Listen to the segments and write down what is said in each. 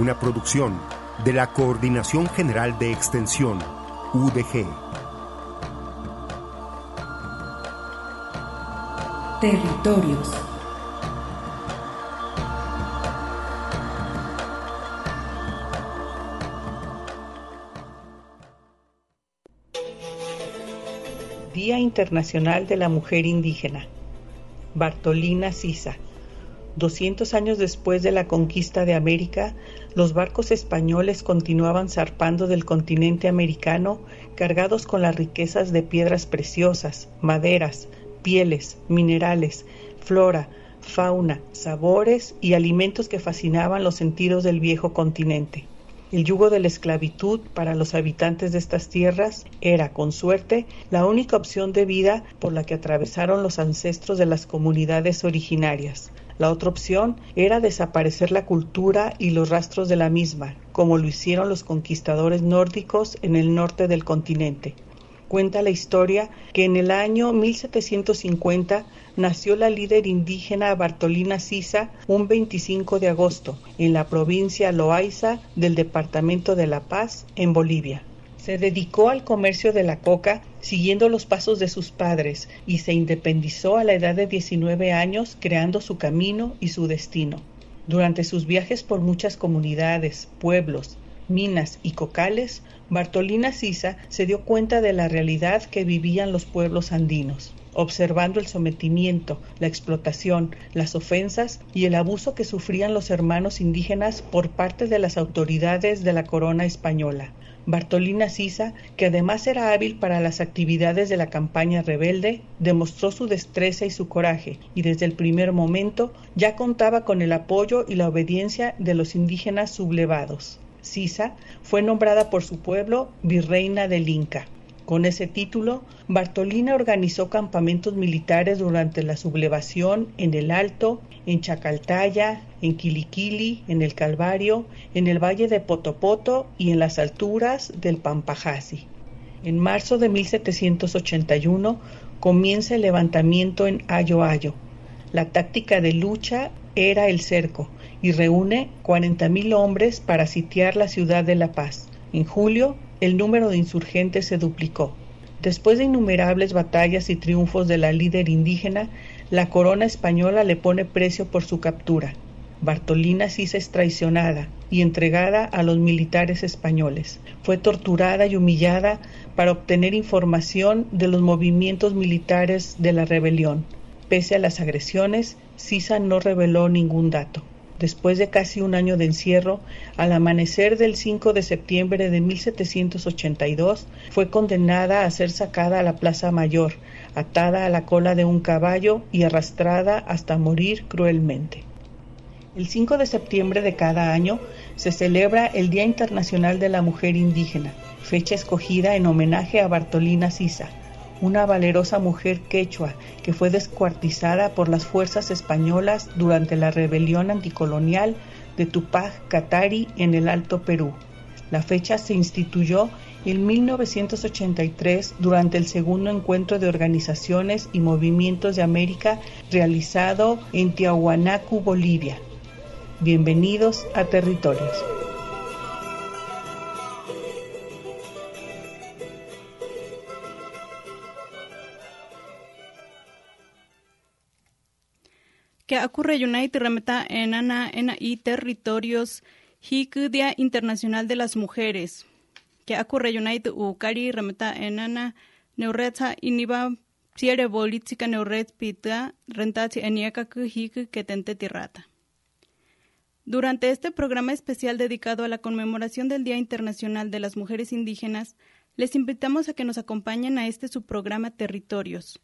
Una producción de la Coordinación General de Extensión, UDG. Territorios. Día Internacional de la Mujer Indígena. Bartolina Sisa. 200 años después de la conquista de América, los barcos españoles continuaban zarpando del continente americano cargados con las riquezas de piedras preciosas, maderas, pieles, minerales, flora, fauna, sabores y alimentos que fascinaban los sentidos del viejo continente. El yugo de la esclavitud para los habitantes de estas tierras era, con suerte, la única opción de vida por la que atravesaron los ancestros de las comunidades originarias. La otra opción era desaparecer la cultura y los rastros de la misma, como lo hicieron los conquistadores nórdicos en el norte del continente. Cuenta la historia que en el año 1750 nació la líder indígena Bartolina Sisa un 25 de agosto en la provincia Loaiza del departamento de La Paz, en Bolivia. Se dedicó al comercio de la coca siguiendo los pasos de sus padres y se independizó a la edad de 19 años creando su camino y su destino. Durante sus viajes por muchas comunidades, pueblos, minas y cocales, Bartolina Sisa se dio cuenta de la realidad que vivían los pueblos andinos observando el sometimiento, la explotación, las ofensas y el abuso que sufrían los hermanos indígenas por parte de las autoridades de la corona española. Bartolina Sisa, que además era hábil para las actividades de la campaña rebelde, demostró su destreza y su coraje, y desde el primer momento ya contaba con el apoyo y la obediencia de los indígenas sublevados. Sisa fue nombrada por su pueblo virreina del Inca. Con ese título, Bartolina organizó campamentos militares durante la sublevación en el Alto, en Chacaltaya, en Quiliquili, en el Calvario, en el Valle de Potopoto y en las alturas del Pampajasi. En marzo de 1781 comienza el levantamiento en Ayo Ayo. La táctica de lucha era el cerco y reúne 40.000 hombres para sitiar la ciudad de La Paz. En julio, el número de insurgentes se duplicó. Después de innumerables batallas y triunfos de la líder indígena, la corona española le pone precio por su captura. Bartolina Sisa es traicionada y entregada a los militares españoles. Fue torturada y humillada para obtener información de los movimientos militares de la rebelión. Pese a las agresiones, Sisa no reveló ningún dato. Después de casi un año de encierro, al amanecer del 5 de septiembre de 1782, fue condenada a ser sacada a la Plaza Mayor, atada a la cola de un caballo y arrastrada hasta morir cruelmente. El 5 de septiembre de cada año se celebra el Día Internacional de la Mujer Indígena, fecha escogida en homenaje a Bartolina Sisa, una valerosa mujer quechua que fue descuartizada por las fuerzas españolas durante la rebelión anticolonial de Tupac Katari en el Alto Perú. La fecha se instituyó en 1983 durante el segundo encuentro de organizaciones y movimientos de América realizado en Tiahuanacu, Bolivia. Bienvenidos a Territorios. Que ocurre United remeta en ana en y territorios Hik Día Internacional de las Mujeres, que ocurre United Ukari remeta enana neuretza iniba siere bolítica neuret pita rentati eniaka hik que tente tirrata. Durante este programa especial dedicado a la conmemoración del Día Internacional de las Mujeres Indígenas, les invitamos a que nos acompañen a este subprograma Territorios.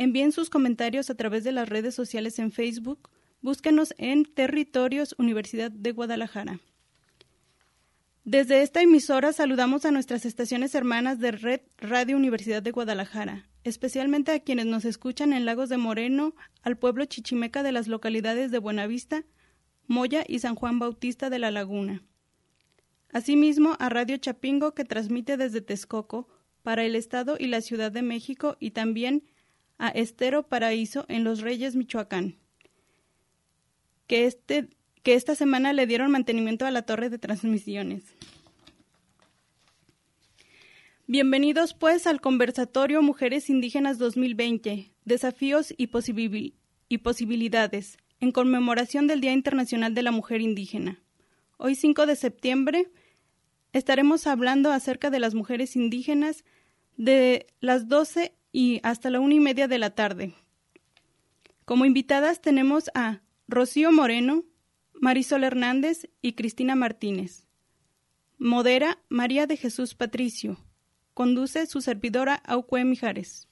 Envíen sus comentarios a través de las redes sociales en Facebook. Búsquenos en Territorios Universidad de Guadalajara. Desde esta emisora saludamos a nuestras estaciones hermanas de Red Radio Universidad de Guadalajara, especialmente a quienes nos escuchan en Lagos de Moreno, al pueblo chichimeca de las localidades de Buenavista, Moya y San Juan Bautista de la Laguna. Asimismo, a Radio Chapingo, que transmite desde Texcoco para el Estado y la Ciudad de México, y también a Estero Paraíso en Los Reyes, Michoacán, que, este, que esta semana le dieron mantenimiento a la torre de transmisiones. Bienvenidos pues al conversatorio Mujeres Indígenas 2020, Desafíos y, y Posibilidades en conmemoración del Día Internacional de la Mujer Indígena. Hoy 5 de septiembre estaremos hablando acerca de las mujeres indígenas de las 12 y hasta la una y media de la tarde. Como invitadas tenemos a Rocío Moreno, Marisol Hernández y Cristina Martínez. Modera María de Jesús Patricio. Conduce su servidora Aucue Mijares.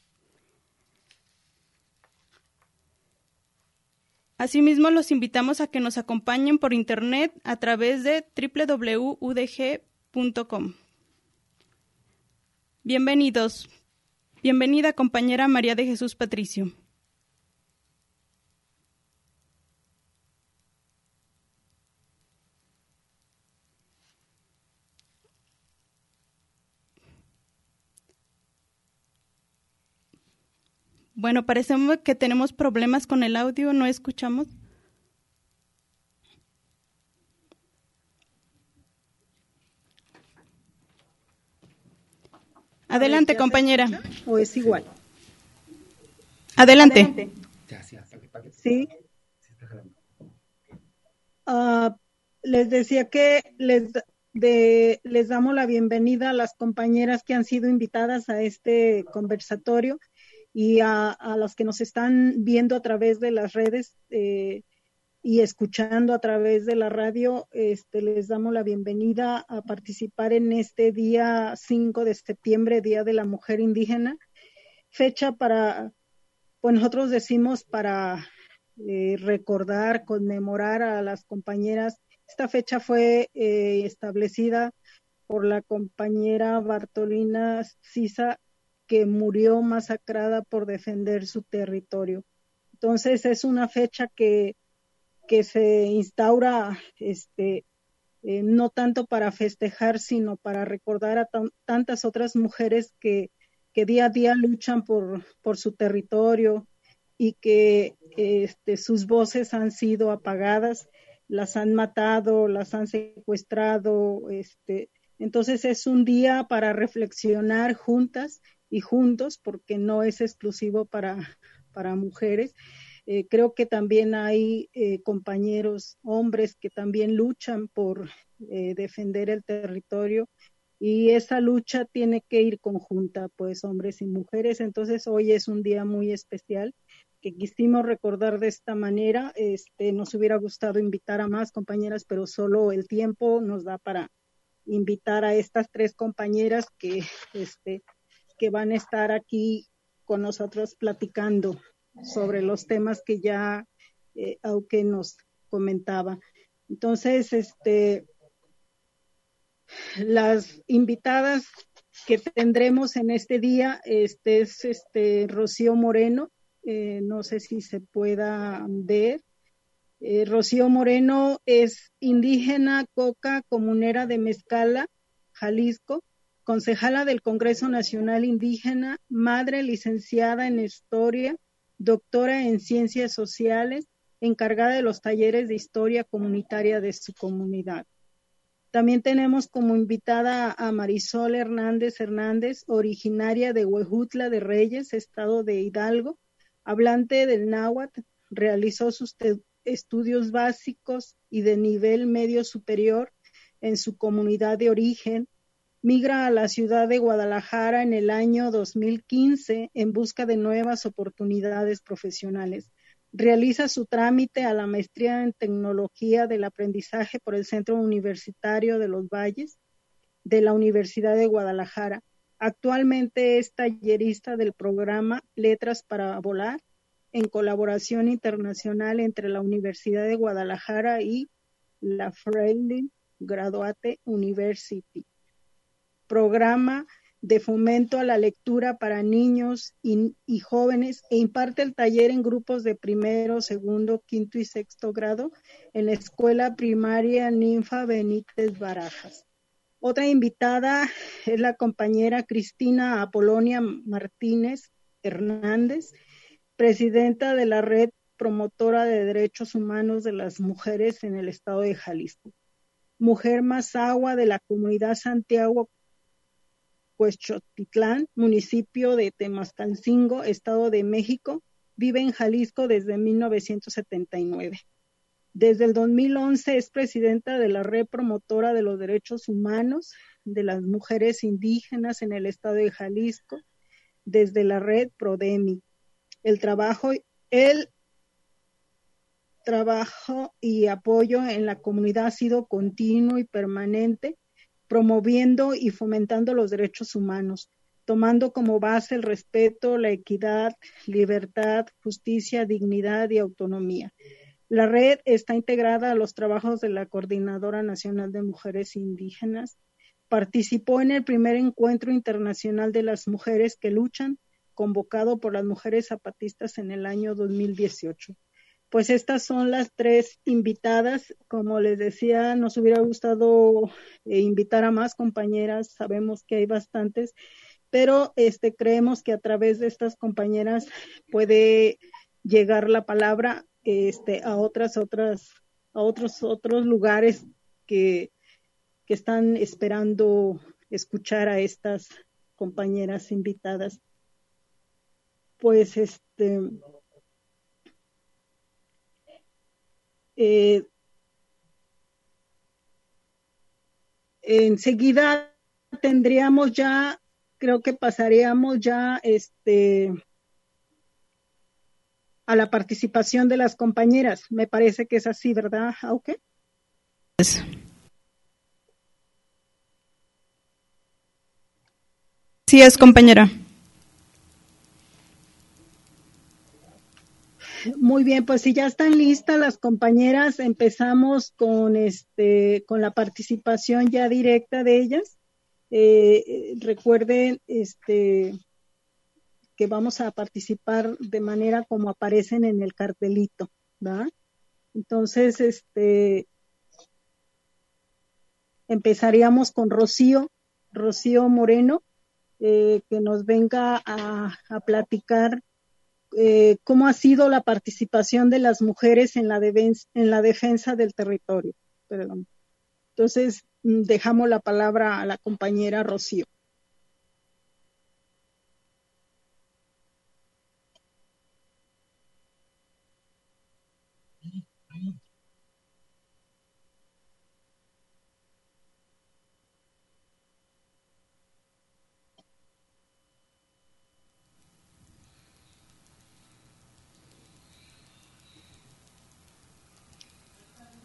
Asimismo, los invitamos a que nos acompañen por Internet a través de www.udg.com. Bienvenidos. Bienvenida, compañera María de Jesús Patricio. Bueno, parece que tenemos problemas con el audio, no escuchamos. Adelante, compañera. ¿O es igual? Adelante. Sí. Ah, les decía que les, les damos la bienvenida a las compañeras que han sido invitadas a este conversatorio y a, a los que nos están viendo a través de las redes eh, y escuchando a través de la radio, este, les damos la bienvenida a participar en este día 5 de septiembre, Día de la Mujer Indígena, fecha para, pues nosotros decimos para eh, recordar, conmemorar a las compañeras. Esta fecha fue eh, establecida por la compañera Bartolina Sisa que murió masacrada por defender su territorio. Entonces es una fecha que, que se instaura este, eh, no tanto para festejar, sino para recordar a tantas otras mujeres que, que, día a día luchan por, por su territorio y que este, sus voces han sido apagadas, las han matado, las han secuestrado. Este, entonces es un día para reflexionar juntas y juntos, porque no es exclusivo para, para mujeres. Eh, creo que también hay eh, compañeros hombres que también luchan por eh, defender el territorio y esa lucha tiene que ir conjunta, pues hombres y mujeres. Entonces hoy es un día muy especial que quisimos recordar de esta manera. Este, nos hubiera gustado invitar a más compañeras, pero solo el tiempo nos da para invitar a estas tres compañeras que este, que van a estar aquí con nosotros platicando sobre los temas que ya eh, aunque nos comentaba. Entonces, este, las invitadas que tendremos en este día este, es este, Rocío Moreno, eh, no sé si se pueda ver. Eh, Rocío Moreno es indígena coca comunera de Mezcala, Jalisco concejala del Congreso Nacional Indígena, madre licenciada en Historia, doctora en Ciencias Sociales, encargada de los talleres de historia comunitaria de su comunidad. También tenemos como invitada a Marisol Hernández Hernández, originaria de Huejutla de Reyes, estado de Hidalgo, hablante del náhuatl, realizó sus estudios básicos y de nivel medio superior en su comunidad de origen, migra a la ciudad de Guadalajara en el año 2015 en busca de nuevas oportunidades profesionales. Realiza su trámite a la maestría en tecnología del aprendizaje por el Centro Universitario de los Valles de la Universidad de Guadalajara. Actualmente es tallerista del programa Letras para Volar en colaboración internacional entre la Universidad de Guadalajara y la Freilich Graduate University. Programa de fomento a la lectura para niños y, jóvenes e imparte el taller en grupos de primero, segundo, quinto y sexto grado en la escuela primaria Ninfa Benítez Barajas. Otra invitada es la compañera Cristina Apolonia Martínez Hernández, presidenta de la Red Promotora de Derechos Humanos de las Mujeres en el Estado de Jalisco. Mujer más agua de la comunidad Santiago Cuechotitlán, municipio de Temascalcingo, Estado de México, vive en Jalisco desde 1979. Desde el 2011 es presidenta de la Red Promotora de los Derechos Humanos de las Mujeres Indígenas en el Estado de Jalisco, desde la Red Prodemi. El trabajo, el trabajo y apoyo en la comunidad ha sido continuo y permanente, promoviendo y fomentando los derechos humanos, tomando como base el respeto, la equidad, libertad, justicia, dignidad y autonomía. La red está integrada a los trabajos de la Coordinadora Nacional de Mujeres Indígenas. Participó en el primer encuentro internacional de las mujeres que luchan, convocado por las mujeres zapatistas en el año 2018. Pues estas son las tres invitadas. Como les decía, nos hubiera gustado eh, invitar a más compañeras. Sabemos que hay bastantes, pero este, creemos que a través de estas compañeras puede llegar la palabra este, a otras, otras, a otros, otros lugares que, que están esperando escuchar a estas compañeras invitadas. Pues este eh, enseguida tendríamos ya, creo que pasaríamos ya este a la participación de las compañeras. Me parece que es así, ¿verdad, Auke? Sí es, compañera. Muy bien, pues si ya están listas las compañeras, empezamos con este con la participación ya directa de ellas. Eh, recuerden este que vamos a participar de manera como aparecen en el cartelito. Entonces, este, empezaríamos con Rocío, Rocío Moreno, eh, que nos venga a, platicar eh, cómo ha sido la participación de las mujeres en la, en la defensa del territorio. Perdón. Entonces, mm, dejamos la palabra a la compañera Rocío.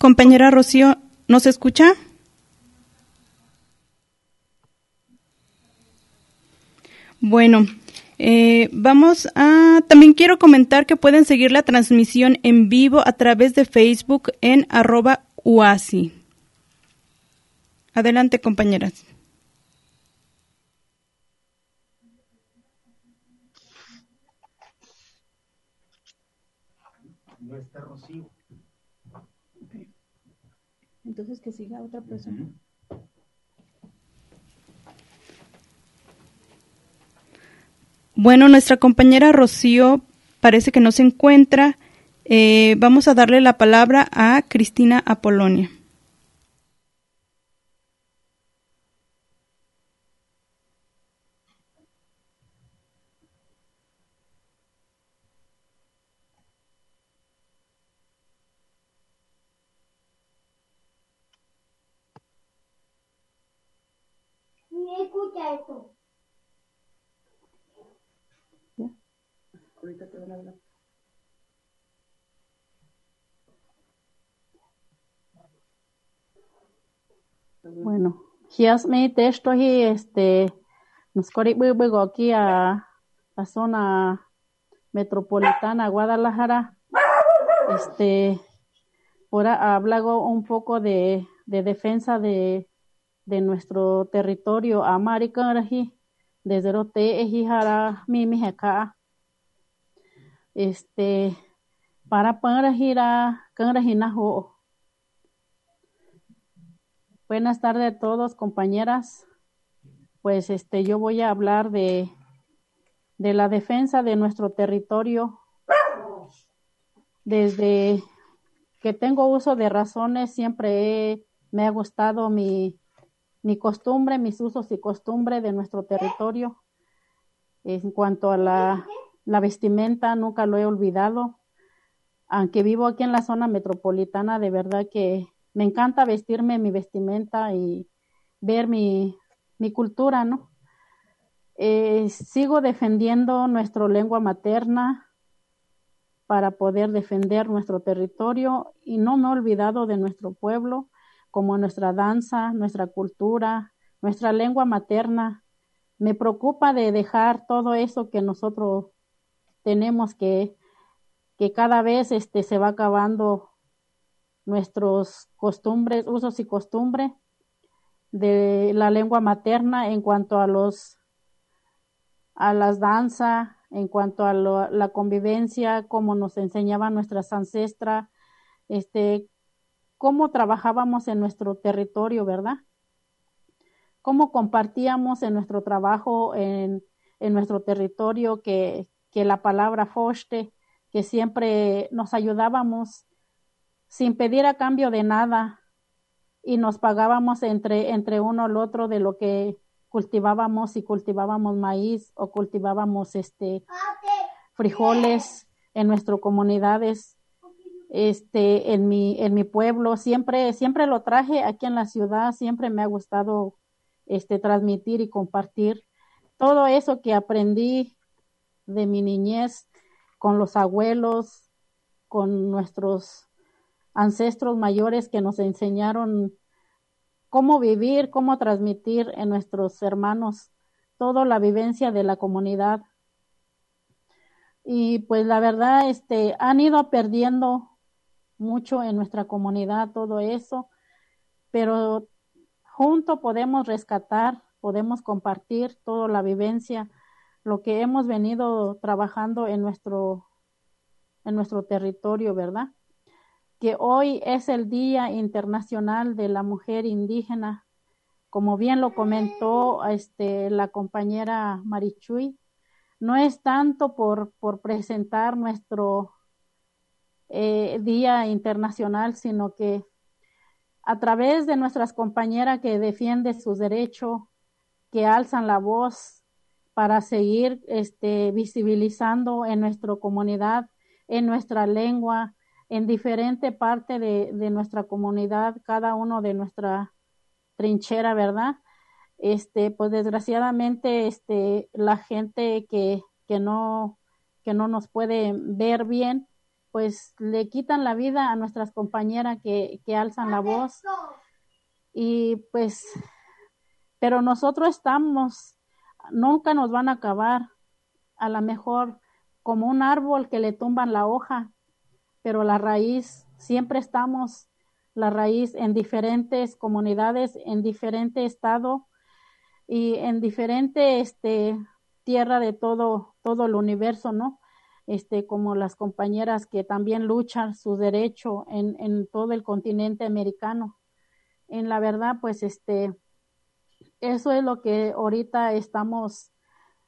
Compañera Rocío, ¿nos escucha? Bueno, eh, vamos a, también quiero comentar que pueden seguir la transmisión en vivo a través de Facebook en arroba UASI. Adelante, compañeras. No está Rocío. Entonces que siga otra persona. Bueno, nuestra compañera Rocío parece que no se encuentra. Eh, vamos a darle la palabra a Cristina Apolonia. Bueno, me texto y este nos corribo aquí a la zona metropolitana Guadalajara. Este por hablado un poco de, de defensa de, de nuestro territorio. Amaricaraji desde rote ejijara mi acá este para pangrajira kangrajinajo Buenas tardes a todos, compañeras. Pues este, yo voy a hablar de, de la defensa de nuestro territorio. Desde que tengo uso de razones, siempre me ha gustado mi, mi costumbre, mis usos y costumbres de nuestro territorio. En cuanto a la, la vestimenta, nunca lo he olvidado. Aunque vivo aquí en la zona metropolitana, de verdad que me encanta vestirme mi vestimenta y ver mi, mi cultura, ¿no? Eh, sigo defendiendo nuestra lengua materna para poder defender nuestro territorio y no me he olvidado de nuestro pueblo, como nuestra danza, nuestra cultura, nuestra lengua materna. Me preocupa de dejar todo eso que nosotros tenemos que, que cada vez este, se va acabando nuestros costumbres, usos y costumbres de la lengua materna en cuanto a los a las danzas, en cuanto a la convivencia, como nos enseñaban nuestras ancestras, este, cómo trabajábamos en nuestro territorio, ¿verdad? Cómo compartíamos en nuestro trabajo en, en nuestro territorio que, que la palabra foste, que siempre nos ayudábamos sin pedir a cambio de nada. Y nos pagábamos entre, entre uno al otro de lo que cultivábamos y cultivábamos maíz o cultivábamos este frijoles en nuestras comunidades este en mi en mi pueblo. Siempre siempre lo traje aquí en la ciudad siempre me ha gustado este transmitir y compartir todo eso que aprendí de mi niñez con los abuelos con nuestros ancestros mayores que nos enseñaron cómo vivir, cómo transmitir en nuestros hermanos toda la vivencia de la comunidad. Y pues la verdad, este, han ido perdiendo mucho en nuestra comunidad todo eso, pero junto podemos rescatar, podemos compartir toda la vivencia, lo que hemos venido trabajando en nuestro, en nuestro territorio, ¿verdad? Que hoy es el Día Internacional de la Mujer Indígena. Como bien lo comentó este, la compañera Marichuy, no es tanto por, presentar nuestro eh, Día Internacional, sino que a través de nuestras compañeras que defienden sus derechos, que alzan la voz para seguir este, visibilizando en nuestra comunidad, en nuestra lengua, en diferente parte de, de nuestra comunidad, cada uno de nuestra trinchera, ¿verdad? Este, pues desgraciadamente, este, la gente que, que no, que no nos puede ver bien, pues le quitan la vida a nuestras compañeras que, que alzan la voz. Y pues, pero nosotros estamos, nunca nos van a acabar, a lo mejor como un árbol que le tumban la hoja, pero la raíz, siempre estamos la raíz en diferentes comunidades, en diferente estado y en diferente este, tierra de todo, todo el universo, ¿no? Este, como las compañeras que también luchan su derecho en, en todo el continente americano. En la verdad, pues este, eso es lo que ahorita estamos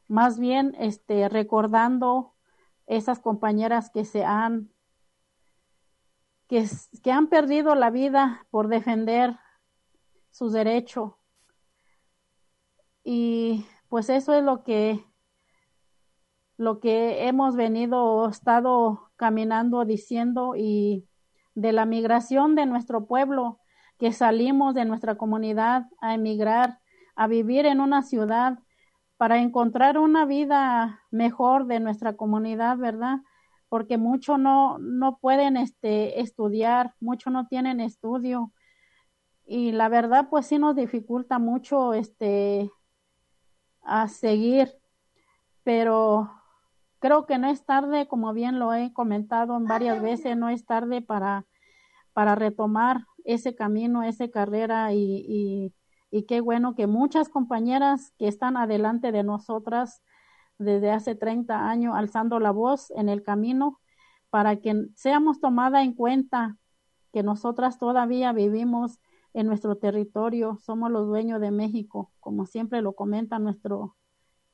más bien este, recordando esas compañeras que se han que, han perdido la vida por defender sus derechos. Y pues eso es lo que lo que hemos venido estado caminando diciendo y de la migración de nuestro pueblo que salimos de nuestra comunidad a emigrar a vivir en una ciudad para encontrar una vida mejor de nuestra comunidad, ¿verdad? Porque muchos no, no pueden este, estudiar, muchos no tienen estudio. Y la verdad, pues sí nos dificulta mucho este, a seguir. Pero creo que no es tarde, como bien lo he comentado en varias veces, no es tarde para, para retomar ese camino, esa carrera y y qué bueno que muchas compañeras que están adelante de nosotras desde hace 30 años alzando la voz en el camino para que seamos tomadas en cuenta que nosotras todavía vivimos en nuestro territorio, somos los dueños de México, como siempre lo comenta nuestro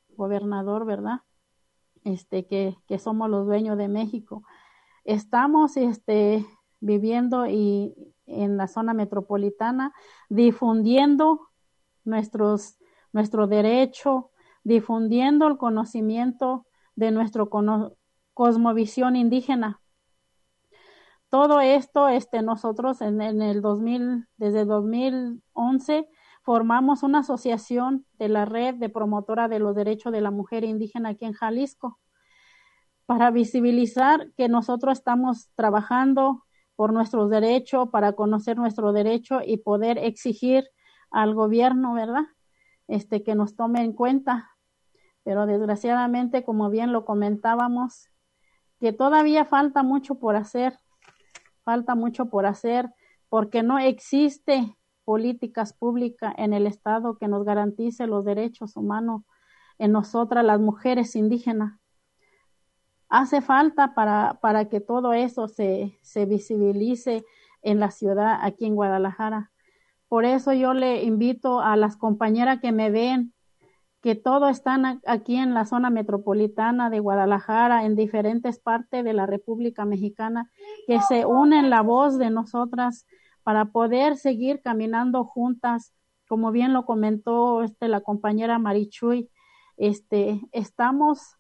gobernador, ¿verdad? Este, que, que somos los dueños de México. Estamos este, viviendo y en la zona metropolitana difundiendo nuestros, nuestro derecho, difundiendo el conocimiento de nuestra cosmovisión indígena. Todo esto, este, nosotros en, en el 2000, desde 2011, formamos una asociación de la red de promotora de los derechos de la mujer indígena aquí en Jalisco para visibilizar que nosotros estamos trabajando por nuestros derechos, para conocer nuestro derecho y poder exigir al gobierno, ¿verdad? Este, que nos tome en cuenta. Pero desgraciadamente, como bien lo comentábamos, que todavía falta mucho por hacer, falta mucho por hacer, porque no existe políticas públicas en el Estado que nos garantice los derechos humanos en nosotras, las mujeres indígenas. Hace falta para, para que todo eso se, se visibilice en la ciudad, aquí en Guadalajara. Por eso yo le invito a las compañeras que me ven, que todos están aquí en la zona metropolitana de Guadalajara, en diferentes partes de la República Mexicana, que se unen la voz de nosotras para poder seguir caminando juntas, como bien lo comentó este la compañera Marichuy, este estamos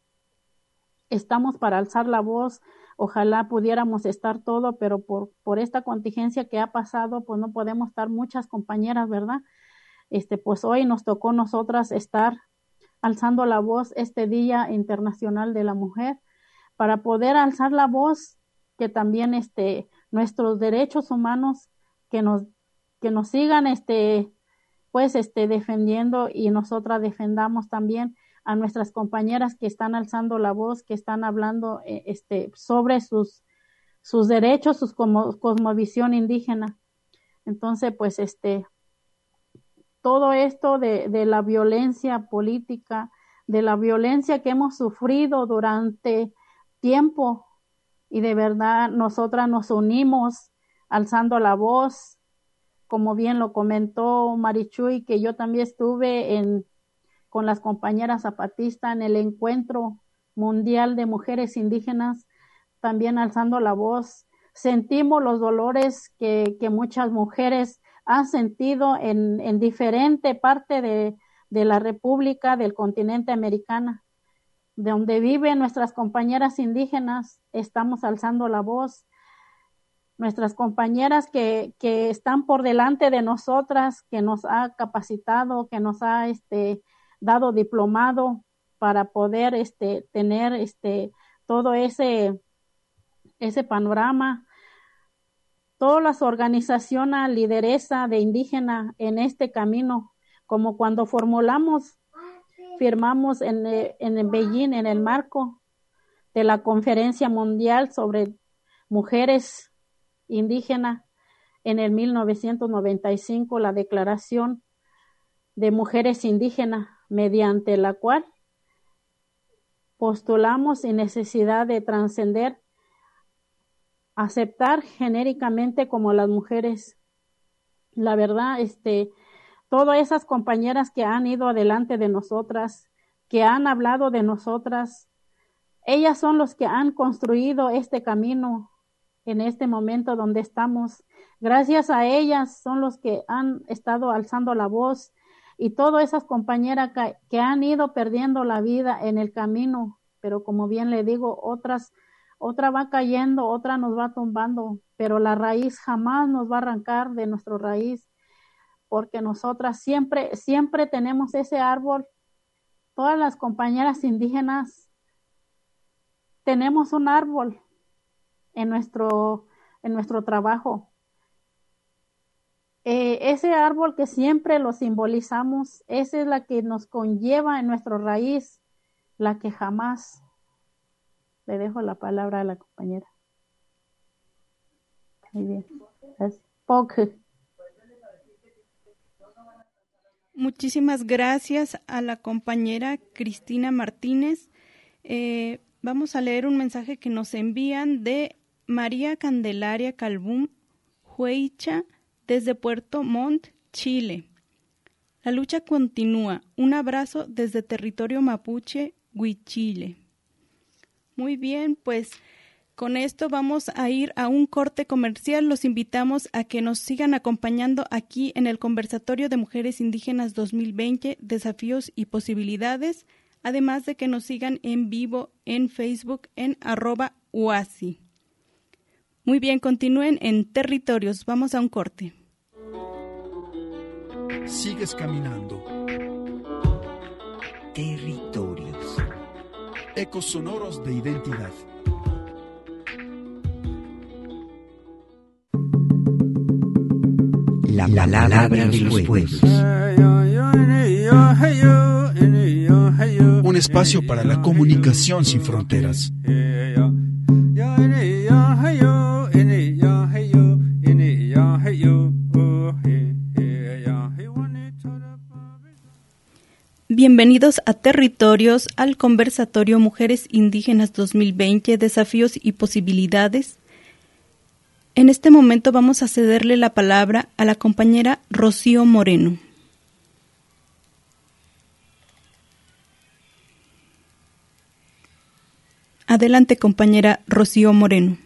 estamos para alzar la voz Ojalá pudiéramos estar todo, pero por, por esta contingencia que ha pasado, pues no podemos estar muchas compañeras, ¿verdad? Este, pues hoy nos tocó nosotras estar alzando la voz este Día Internacional de la Mujer para poder alzar la voz que también este nuestros derechos humanos que nos que nos sigan este pues este defendiendo y nosotras defendamos también a nuestras compañeras que están alzando la voz, que están hablando eh, este, sobre sus, sus derechos, su cosmovisión indígena. Entonces, pues, este, todo esto de, de la violencia política, de la violencia que hemos sufrido durante tiempo, y de verdad nosotras nos unimos alzando la voz, como bien lo comentó Marichuy, que yo también estuve en, con las compañeras zapatistas en el encuentro mundial de mujeres indígenas, también alzando la voz. Sentimos los dolores que, que muchas mujeres han sentido en, en diferente parte de, de la República del continente americana, de donde viven nuestras compañeras indígenas, estamos alzando la voz. Nuestras compañeras que, que están por delante de nosotras, que nos ha capacitado, que nos ha este, dado diplomado para poder este, tener este, todo ese, ese panorama. Todas las organizaciones, lideresa de indígena en este camino, como cuando formulamos, firmamos en, en Beijing, en el marco de la Conferencia Mundial sobre Mujeres Indígenas en el 1995, la Declaración de Mujeres Indígenas mediante la cual postulamos sin necesidad de trascender, aceptar genéricamente como las mujeres. La verdad, este, todas esas compañeras que han ido adelante de nosotras, que han hablado de nosotras, ellas son los que han construido este camino en este momento donde estamos. Gracias a ellas son los que han estado alzando la voz, y todas esas compañeras que, han ido perdiendo la vida en el camino, pero como bien le digo, otras, otra va cayendo, otra nos va tumbando, pero la raíz jamás nos va a arrancar de nuestra raíz. porque nosotras siempre, siempre tenemos ese árbol. Todas las compañeras indígenas tenemos un árbol en nuestro, en nuestro trabajo. Eh, ese árbol que siempre lo simbolizamos, esa es la que nos conlleva en nuestra raíz, la que jamás. Le dejo la palabra a la compañera. Muy bien. Muchísimas gracias a la compañera Cristina Martínez. Eh, vamos a leer un mensaje que nos envían de María Candelaria Calvum Hueicha desde Puerto Montt, Chile. La lucha continúa. Un abrazo desde territorio mapuche, Huichile. Muy bien, pues con esto vamos a ir a un corte comercial. Los invitamos a que nos sigan acompañando aquí en el Conversatorio de Mujeres Indígenas 2020, Desafíos y Posibilidades, además de que nos sigan en vivo en Facebook en arroba UASI. Muy bien, continúen en territorios. Vamos a un corte. Sigues caminando. Territorios. Ecos sonoros de identidad. La palabra de los pueblos. Un espacio para la comunicación sin fronteras. Bienvenidos a Territorios, al conversatorio Mujeres Indígenas 2020, Desafíos y Posibilidades. En este momento vamos a cederle la palabra a la compañera Rocío Moreno. Adelante, compañera Rocío Moreno.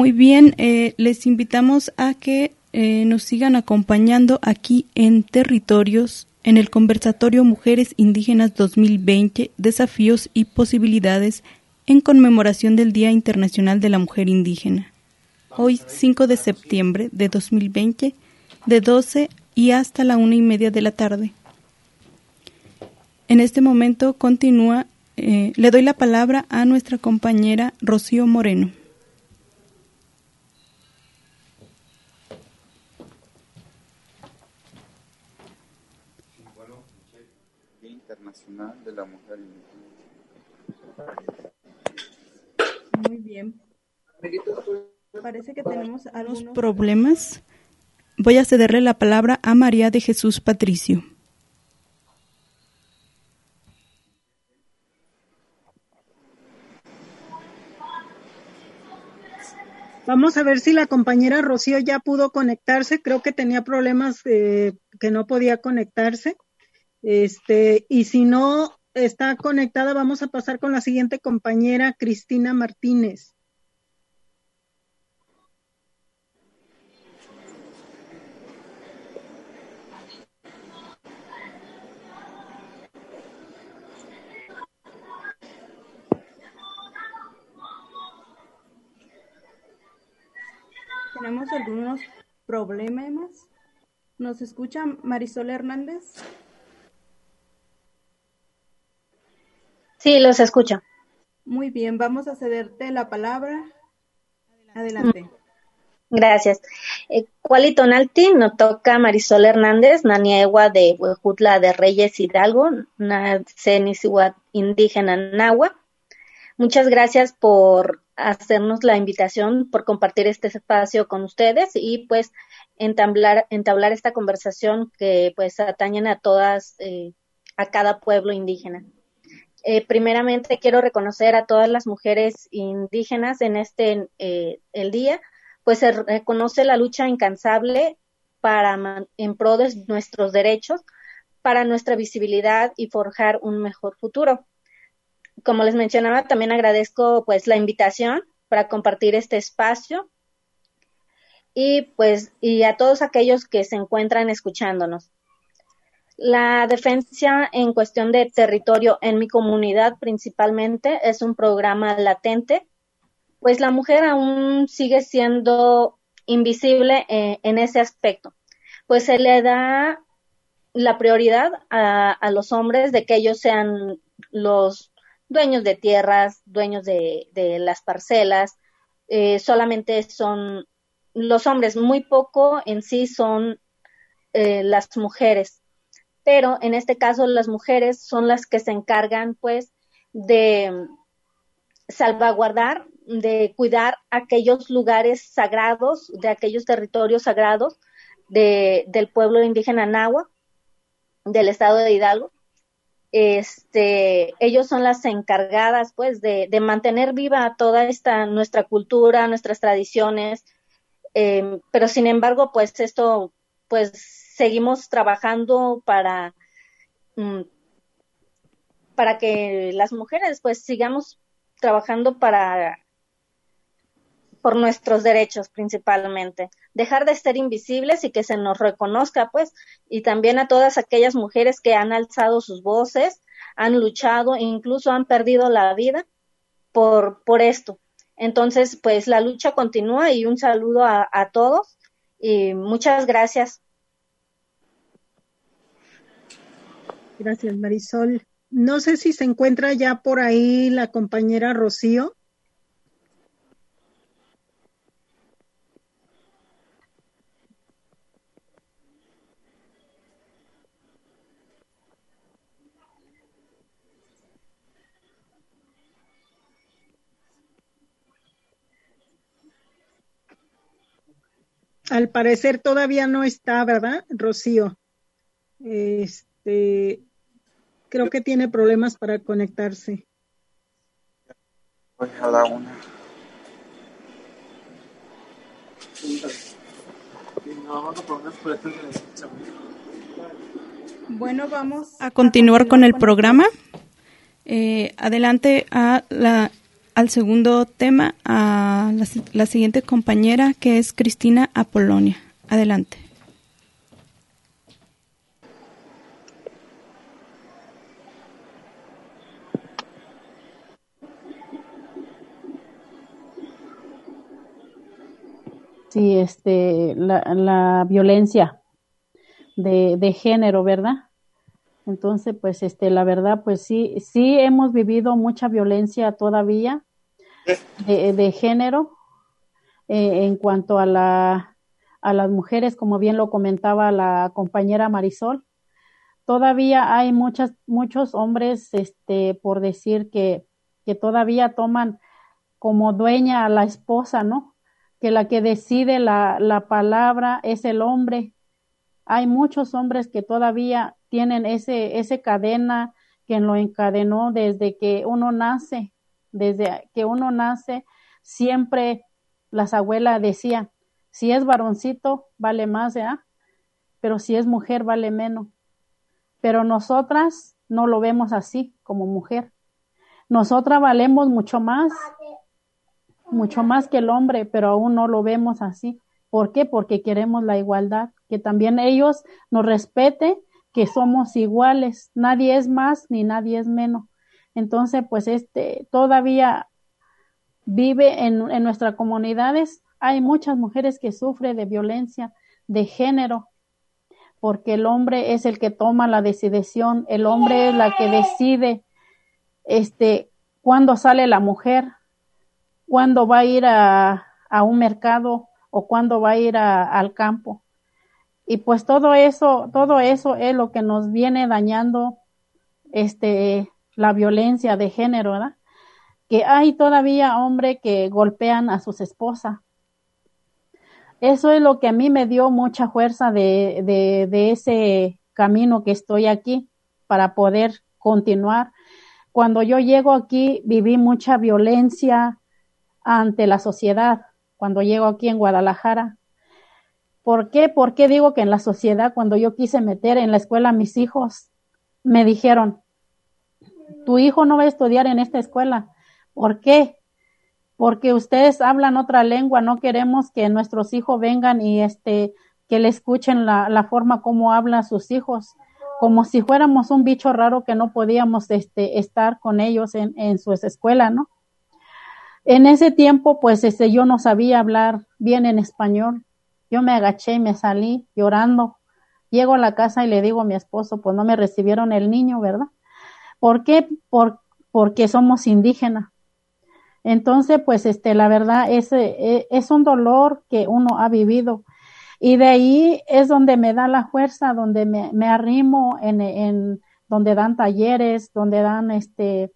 Muy bien, eh, les invitamos a que eh, nos sigan acompañando aquí en Territorios, en el conversatorio Mujeres Indígenas 2020, Desafíos y Posibilidades en conmemoración del Día Internacional de la Mujer Indígena. Hoy, 5 de septiembre de 2020, de 12 y hasta la una y media de la tarde. En este momento continúa, eh, le doy la palabra a nuestra compañera Rocío Moreno. De la Mujer Muy bien. Parece que tenemos algunos problemas. Voy a cederle la palabra a María de Jesús Patricio. Vamos a ver si la compañera Rocío ya pudo conectarse. Creo que tenía problemas eh, que no podía conectarse. Este, y si no está conectada, vamos a pasar con la siguiente compañera, Cristina Martínez. Tenemos algunos problemas. ¿Nos escucha Marisol Hernández? Sí, los escucho. Muy bien, vamos a cederte la palabra. Adelante. Gracias. Eh, Cualitonalti no toca Marisol Hernández, Naniegua de Huejutla de Reyes Hidalgo, Cenisihuat indígena Nahua. Muchas gracias por hacernos la invitación, por compartir este espacio con ustedes y pues entablar, entablar esta conversación que pues atañen a todas, eh, a cada pueblo indígena. Eh, primeramente quiero reconocer a todas las mujeres indígenas en este eh, el día, pues se reconoce la lucha incansable para en pro de nuestros derechos, para nuestra visibilidad y forjar un mejor futuro. Como les mencionaba, también agradezco pues la invitación para compartir este espacio y pues y a todos aquellos que se encuentran escuchándonos. La defensa en cuestión de territorio en mi comunidad principalmente es un programa latente, pues la mujer aún sigue siendo invisible eh, en ese aspecto, pues se le da la prioridad a, los hombres de que ellos sean los dueños de tierras, dueños de, las parcelas, eh, solamente son los hombres, muy poco en sí son eh, las mujeres, pero en este caso las mujeres son las que se encargan pues de salvaguardar, de cuidar aquellos lugares sagrados, de aquellos territorios sagrados de, del pueblo indígena Nahua, del estado de Hidalgo. Este, ellos son las encargadas, pues, de, mantener viva toda esta nuestra cultura, nuestras tradiciones, eh, pero sin embargo, pues esto, pues seguimos trabajando para, mm, para que las mujeres, pues sigamos trabajando para por nuestros derechos principalmente, dejar de ser invisibles y que se nos reconozca, pues, y también a todas aquellas mujeres que han alzado sus voces, han luchado e incluso han perdido la vida por, por esto. Entonces, pues la lucha continúa y un saludo a, todos y muchas gracias. Gracias, Marisol. No sé si se encuentra ya por ahí la compañera Rocío. Al parecer todavía no está, ¿verdad, Rocío? Este, creo que tiene problemas para conectarse. Voy a la una. Bueno, vamos a continuar con el programa. Eh, adelante a la al segundo tema a la, siguiente compañera que es Cristina Apolonia. Adelante. Sí, este, la, la violencia de, de, género, ¿verdad? Entonces, pues, este, la verdad, pues sí, sí hemos vivido mucha violencia todavía, de, género eh, en cuanto a, la, a las mujeres, como bien lo comentaba la compañera Marisol. Todavía hay muchas, muchos hombres, este, por decir que, que todavía toman como dueña a la esposa, ¿no? Que la que decide la, la palabra es el hombre. Hay muchos hombres que todavía tienen ese, ese cadena que lo encadenó desde que uno nace desde que uno nace, siempre las abuelas decían, si es varoncito, vale más, ¿eh? Pero si es mujer, vale menos. Pero nosotras no lo vemos así como mujer. Nosotras valemos mucho más, mucho más que el hombre, pero aún no lo vemos así. ¿Por qué? Porque queremos la igualdad, que también ellos nos respeten, que somos iguales, nadie es más ni nadie es menos. Entonces, pues este todavía vive en, en nuestras comunidades. Hay muchas mujeres que sufren de violencia de género, porque el hombre es el que toma la decisión, el hombre es la que decide este cuándo sale la mujer, cuándo va a ir a, a un mercado o cuándo va a ir al campo. Y pues todo eso, todo eso es lo que nos viene dañando este la violencia de género, ¿verdad? Que hay todavía hombres que golpean a sus esposas. Eso es lo que a mí me dio mucha fuerza de, de ese camino que estoy aquí para poder continuar. Cuando yo llego aquí viví mucha violencia ante la sociedad, cuando llego aquí en Guadalajara. ¿Por qué? ¿Por qué digo que en la sociedad, cuando yo quise meter en la escuela a mis hijos, me dijeron, tu hijo no va a estudiar en esta escuela. ¿Por qué? Porque ustedes hablan otra lengua, no queremos que nuestros hijos vengan y este, que le escuchen la, forma como hablan sus hijos. como si fuéramos un bicho raro que no podíamos este, estar con ellos en, en su escuela, ¿no? En ese tiempo, pues este, yo no sabía hablar bien en español. Yo me agaché y me salí llorando. Llego a la casa y le digo a mi esposo, pues no me recibieron el niño, ¿verdad? ¿Por qué? Por, porque somos indígenas. Entonces, pues este, la verdad es, e, es un dolor que uno ha vivido. Y de ahí es donde me da la fuerza, donde me, me arrimo en, donde dan talleres, donde dan este,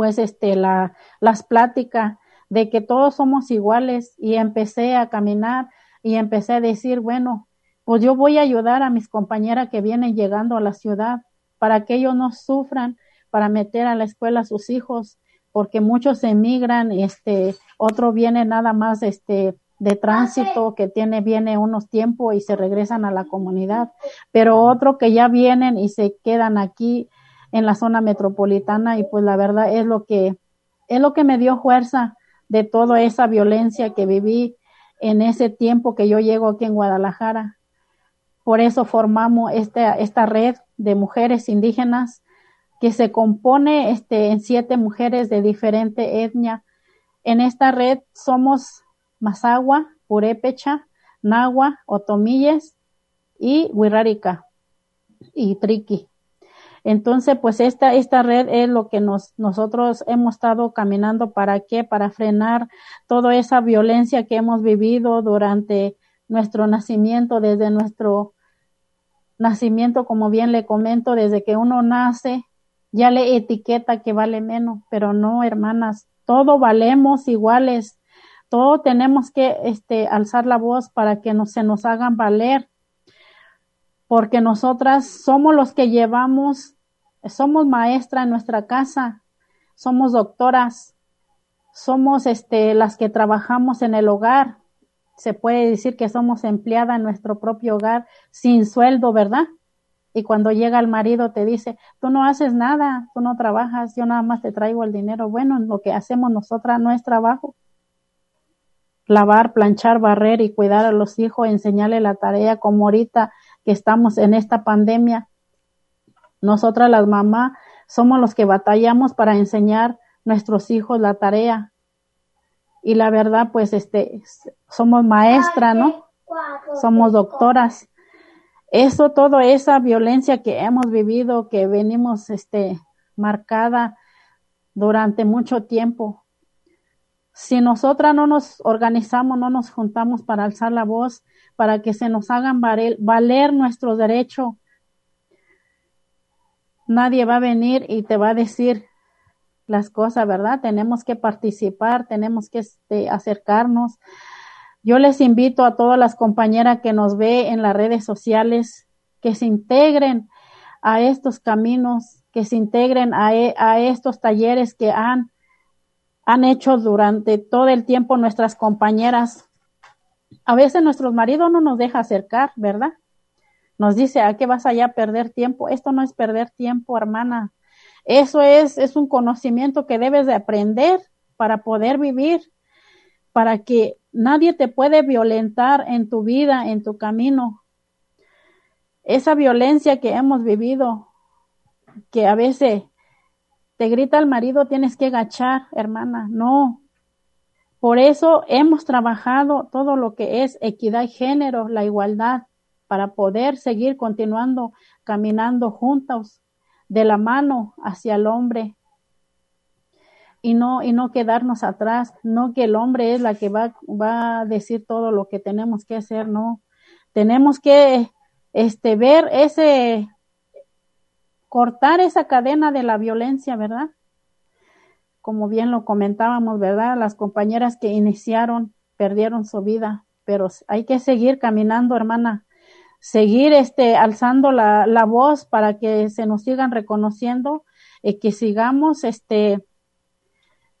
pues este, la, las pláticas de que todos somos iguales y empecé a caminar y empecé a decir, bueno, pues yo voy a ayudar a mis compañeras que vienen llegando a la ciudad para que ellos no sufran, para meter a la escuela a sus hijos, porque muchos emigran, este, otro viene nada más, este, de tránsito que tiene, viene unos tiempos y se regresan a la comunidad, pero otro que ya vienen y se quedan aquí en la zona metropolitana y pues la verdad es lo que, es lo que me dio fuerza de toda esa violencia que viví en ese tiempo que yo llego aquí en Guadalajara. Por eso formamos esta, esta red de mujeres indígenas que se compone este, en siete mujeres de diferente etnia. En esta red somos Mazagua, Purépecha, Nahua, Otomilles y Huirrárica y Triqui. Entonces, pues esta, esta red es lo que nos, nosotros hemos estado caminando. Para qué, para frenar toda esa violencia que hemos vivido durante nuestro nacimiento, desde nuestro nacimiento, como bien le comento, desde que uno nace, ya le etiqueta que vale menos, pero no, hermanas, todo valemos iguales. Todo tenemos que este, alzar la voz para que no, se nos hagan valer, porque nosotras somos los que llevamos, somos maestra en nuestra casa, somos doctoras, somos este, las que trabajamos en el hogar. Se puede decir que somos empleada en nuestro propio hogar sin sueldo, ¿verdad? Y cuando llega el marido te dice, tú no haces nada, tú no trabajas, yo nada más te traigo el dinero. Bueno, lo que hacemos nosotras no es trabajo lavar, planchar, barrer y cuidar a los hijos, enseñarle la tarea como ahorita que estamos en esta pandemia. Nosotras las mamás somos los que batallamos para enseñar nuestros hijos la tarea. Y la verdad, pues, este, somos maestras, ¿no? Somos doctoras. Eso, toda esa violencia que hemos vivido, que venimos, este, marcada durante mucho tiempo, si nosotras no nos organizamos, no nos juntamos para alzar la voz, para que se nos hagan valer, nuestro derecho, nadie va a venir y te va a decir las cosas, ¿verdad? Tenemos que participar, tenemos que este, acercarnos. Yo les invito a todas las compañeras que nos ve en las redes sociales que se integren a estos caminos, que se integren a, e, a estos talleres que han han hecho durante todo el tiempo nuestras compañeras. A veces nuestros maridos no nos deja acercar, ¿verdad? Nos dice, ¿a qué vas allá a perder tiempo? Esto no es perder tiempo, hermana. Eso es, es un conocimiento que debes de aprender para poder vivir, para que nadie te puede violentar en tu vida, en tu camino. Esa violencia que hemos vivido, que a veces te grita el marido, tienes que agachar, hermana. No. Por eso hemos trabajado todo lo que es equidad y género, la igualdad, para poder seguir continuando caminando juntos de la mano hacia el hombre y no y no quedarnos atrás, no que el hombre es la que va, va a decir todo lo que tenemos que hacer, no. Tenemos que este ver ese cortar esa cadena de la violencia, ¿verdad? Como bien lo comentábamos, ¿verdad? Las compañeras que iniciaron perdieron su vida, pero hay que seguir caminando, hermana, seguir este alzando la, la voz para que se nos sigan reconociendo y que sigamos este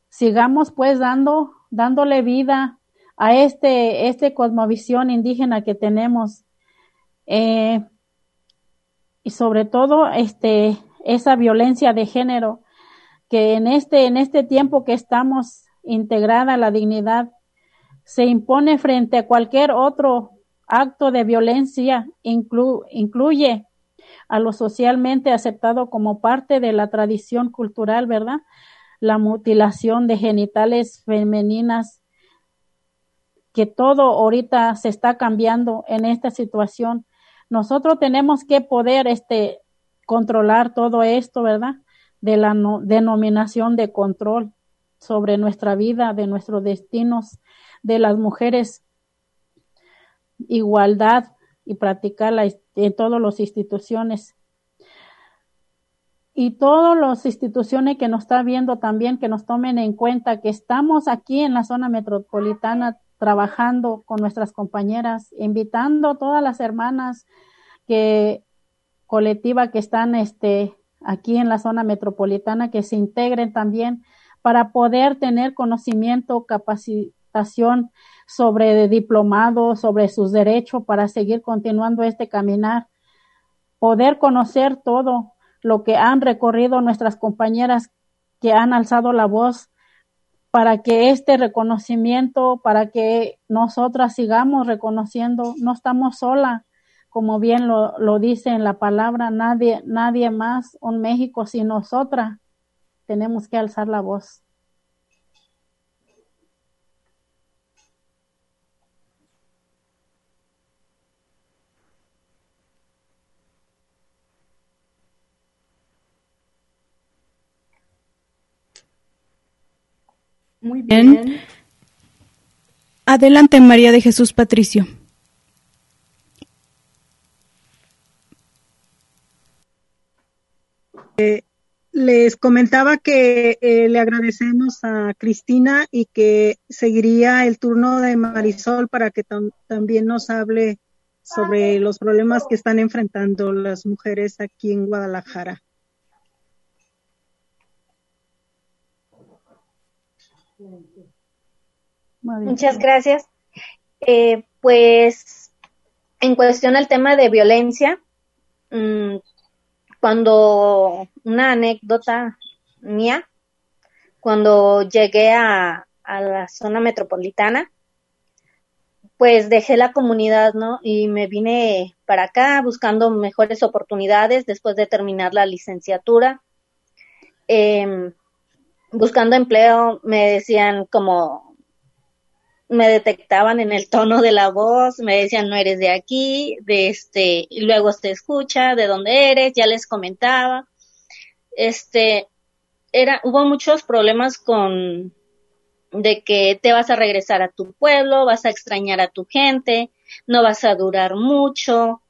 sigamos pues dando dándole vida a este este cosmovisión indígena que tenemos eh, y sobre todo este esa violencia de género que en este en este tiempo que estamos integrada la dignidad se impone frente a cualquier otro acto de violencia incluye a lo socialmente aceptado como parte de la tradición cultural, ¿verdad? La mutilación de genitales femeninas, que todo ahorita se está cambiando en esta situación. Nosotros tenemos que poder este, controlar todo esto, ¿verdad? De la denominación de control sobre nuestra vida, de nuestros destinos, de las mujeres, igualdad y practicarla en todas las instituciones. Y todas las instituciones que nos están viendo también, que nos tomen en cuenta que estamos aquí en la zona metropolitana trabajando con nuestras compañeras, invitando a todas las hermanas que colectiva que están este, aquí en la zona metropolitana que se integren también para poder tener conocimiento, capacitación sobre diplomado, sobre sus derechos para seguir continuando este caminar, poder conocer todo lo que han recorrido nuestras compañeras que han alzado la voz para que este reconocimiento, para que nosotras sigamos reconociendo, no estamos solas, como bien lo, lo dice en la palabra, nadie, nadie más, un México sin nosotras, tenemos que alzar la voz. Muy bien. Adelante, María de Jesús Patricio. Eh, les comentaba que eh, le agradecemos a Cristina y que seguiría el turno de Marisol para que también nos hable sobre los problemas que están enfrentando las mujeres aquí en Guadalajara. Muchas gracias. Eh, pues en cuestión al tema de violencia, mm, cuando una anécdota mía, cuando llegué a, a la zona metropolitana, pues dejé la comunidad, ¿no? Y me vine para acá buscando mejores oportunidades después de terminar la licenciatura. Eh, buscando empleo me decían como, me detectaban en el tono de la voz, me decían no eres de aquí, de este, y luego se escucha, de dónde eres, ya les comentaba. Este, era, hubo muchos problemas con, de que te vas a regresar a tu pueblo, vas a extrañar a tu gente, no vas a durar mucho.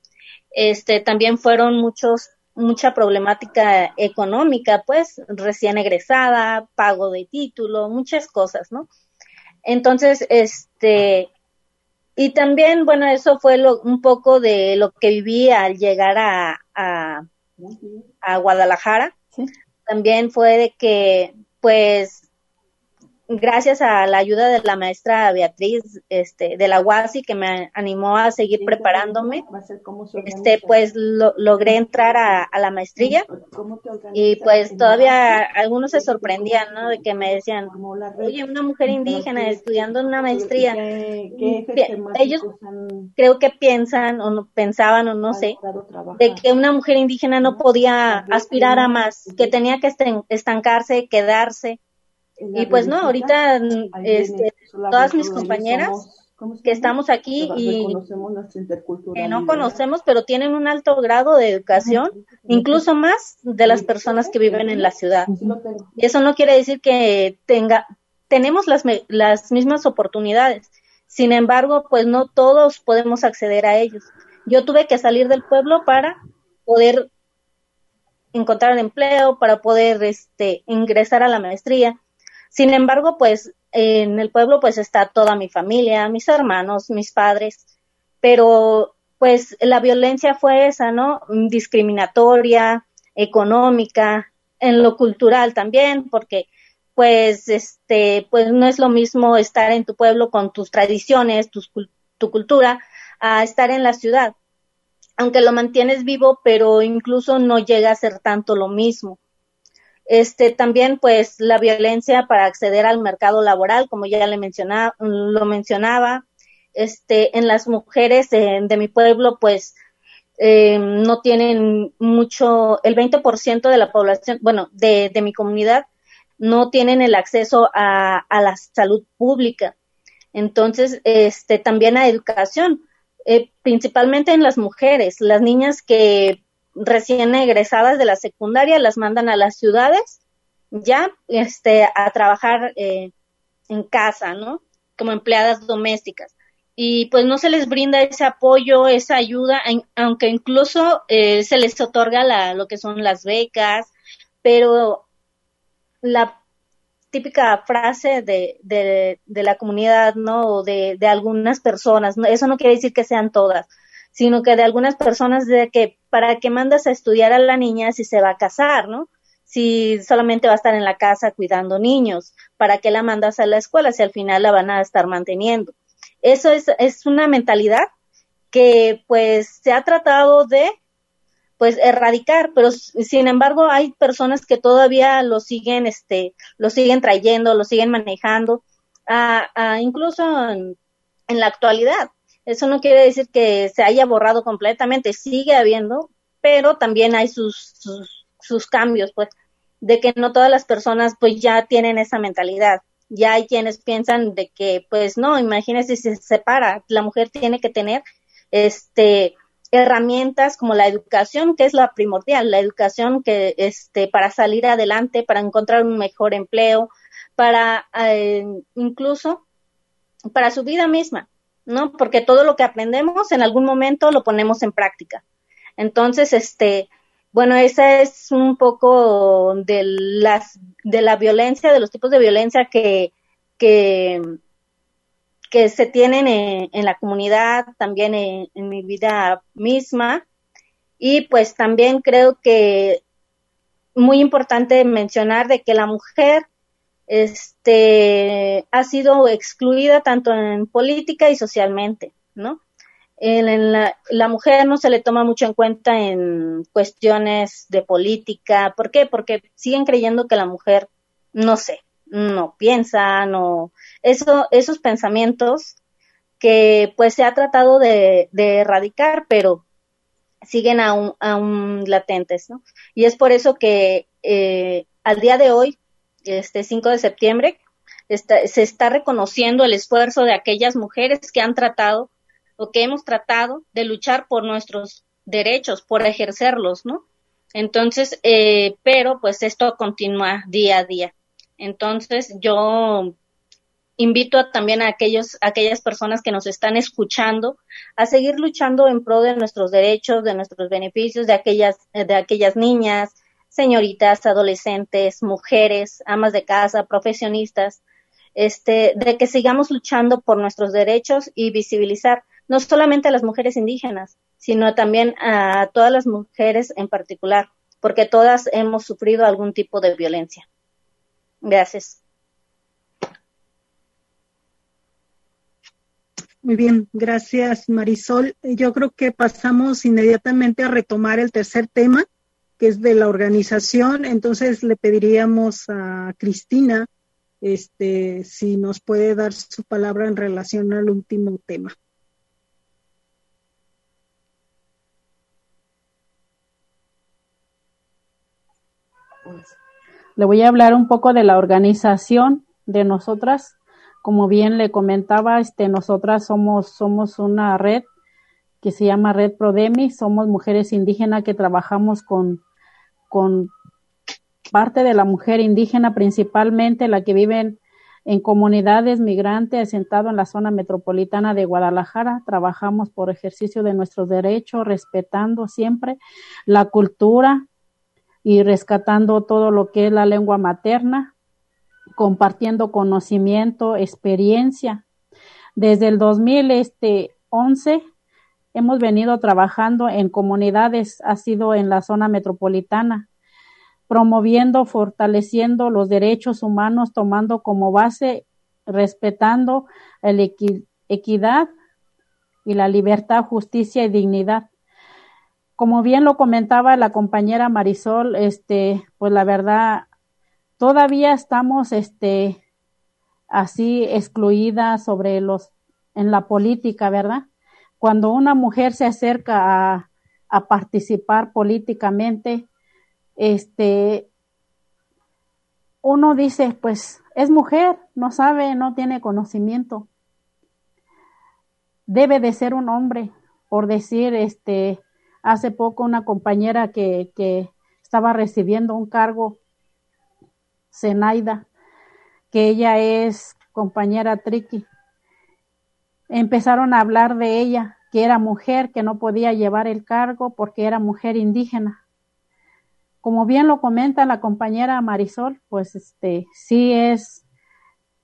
Este, también fueron muchos mucha problemática económica, pues recién egresada, pago de título, muchas cosas, ¿no? Entonces, este, y también, bueno, eso fue lo, un poco de lo que viví al llegar a, a, a Guadalajara. También fue de que, pues, gracias a la ayuda de la maestra Beatriz este, de la UASI que me animó a seguir preparándome, este, pues lo, logré entrar a, la maestría. Y pues todavía algunos se sorprendían, ¿no? De que me decían, oye, una mujer indígena estudiando una maestría. Ellos creo que piensan o no, pensaban o no sé, de que una mujer indígena no podía aspirar a más, que tenía que estancarse, quedarse y pues no, ahorita este, todas mis compañeras que estamos aquí y que no conocemos, pero tienen un alto grado de educación, incluso más de las personas que viven en la ciudad. Y eso no quiere decir que tenga, tenemos las, las mismas oportunidades. Sin embargo, pues no todos podemos acceder a ellos. Yo tuve que salir del pueblo para poder encontrar empleo, para poder este, ingresar a la maestría. Sin embargo, pues en el pueblo pues está toda mi familia, mis hermanos, mis padres, pero pues la violencia fue esa, ¿no? Discriminatoria, económica, en lo cultural también, porque pues este pues no es lo mismo estar en tu pueblo con tus tradiciones, tu cultura, a estar en la ciudad. Aunque lo mantienes vivo, pero incluso no llega a ser tanto lo mismo. Este, también, pues, la violencia para acceder al mercado laboral, como ya le mencionaba, lo mencionaba. Este, en las mujeres de, mi pueblo, pues, eh, no tienen mucho, el 20% de la población, bueno, de, de mi comunidad no tienen el acceso a, a, la salud pública. Entonces, este, también a educación, eh, principalmente en las mujeres, las niñas que recién egresadas de la secundaria las mandan a las ciudades ya este, a trabajar eh, en casa, ¿no? Como empleadas domésticas. Y pues no se les brinda ese apoyo, esa ayuda, aunque incluso eh, se les otorga la, lo que son las becas, pero la típica frase de, de, de la comunidad, ¿no? O de, de algunas personas, eso no quiere decir que sean todas, sino que de algunas personas de que para qué mandas a estudiar a la niña si se va a casar, ¿no? Si solamente va a estar en la casa cuidando niños, ¿para qué la mandas a la escuela si al final la van a estar manteniendo? Eso es, es una mentalidad que pues se ha tratado de pues erradicar, pero sin embargo hay personas que todavía lo siguen, este, lo siguen trayendo, lo siguen manejando, a, a incluso en, en, la actualidad. Eso no quiere decir que se haya borrado completamente, sigue habiendo, pero también hay sus, sus, cambios, pues, de que no todas las personas pues ya tienen esa mentalidad. Ya hay quienes piensan de que, pues no, imagínese si se separa, la mujer tiene que tener, este, herramientas como la educación, que es la primordial, la educación que este para salir adelante, para encontrar un mejor empleo, para eh, incluso para su vida misma, ¿no? Porque todo lo que aprendemos en algún momento lo ponemos en práctica. Entonces, este, bueno, esa es un poco de las de la violencia, de los tipos de violencia que que que se tienen en, la comunidad, también en, mi vida misma. Y pues también creo que muy importante mencionar de que la mujer este, ha sido excluida tanto en política y socialmente, ¿no? En la, mujer no se le toma mucho en cuenta en cuestiones de política. ¿Por qué? Porque siguen creyendo que la mujer, no sé, no piensa, no, eso, esos pensamientos que pues se ha tratado de, de erradicar, pero siguen aún, aún latentes, ¿no? Y es por eso que eh, al día de hoy, este 5 de septiembre, está, se está reconociendo el esfuerzo de aquellas mujeres que han tratado o que hemos tratado de luchar por nuestros derechos, por ejercerlos, ¿no? Entonces, eh, pero pues esto continúa día a día. Entonces, yo invito a, también a aquellos, a aquellas personas que nos están escuchando a seguir luchando en pro de nuestros derechos, de nuestros beneficios, de aquellas, de aquellas niñas, señoritas, adolescentes, mujeres, amas de casa, profesionistas, este, de que sigamos luchando por nuestros derechos y visibilizar no solamente a las mujeres indígenas, sino también a todas las mujeres en particular, porque todas hemos sufrido algún tipo de violencia. Gracias. Muy bien, gracias Marisol. Yo creo que pasamos inmediatamente a retomar el tercer tema, que es de la organización. Entonces le pediríamos a Cristina este, si nos puede dar su palabra en relación al último tema. Le voy a hablar un poco de la organización de nosotras como bien le comentaba, este, nosotras somos, somos una red que se llama Red Prodemi, somos mujeres indígenas que trabajamos con, con parte de la mujer indígena, principalmente la que viven en comunidades migrantes asentado en la zona metropolitana de Guadalajara. Trabajamos por ejercicio de nuestros derechos, respetando siempre la cultura y rescatando todo lo que es la lengua materna compartiendo conocimiento, experiencia. Desde el 2011 hemos venido trabajando en comunidades, ha sido en la zona metropolitana, promoviendo, fortaleciendo los derechos humanos, tomando como base, respetando la equidad y la libertad, justicia y dignidad. Como bien lo comentaba la compañera Marisol, este, pues la verdad todavía estamos este así excluidas sobre los en la política, ¿verdad? Cuando una mujer se acerca a, participar políticamente, este, uno dice, pues es mujer, no sabe, no tiene conocimiento. Debe de ser un hombre, por decir, este, hace poco una compañera que, que estaba recibiendo un cargo, Zenaida, que ella es compañera Triqui. Empezaron a hablar de ella, que era mujer, que no podía llevar el cargo porque era mujer indígena. Como bien lo comenta la compañera Marisol, pues este sí es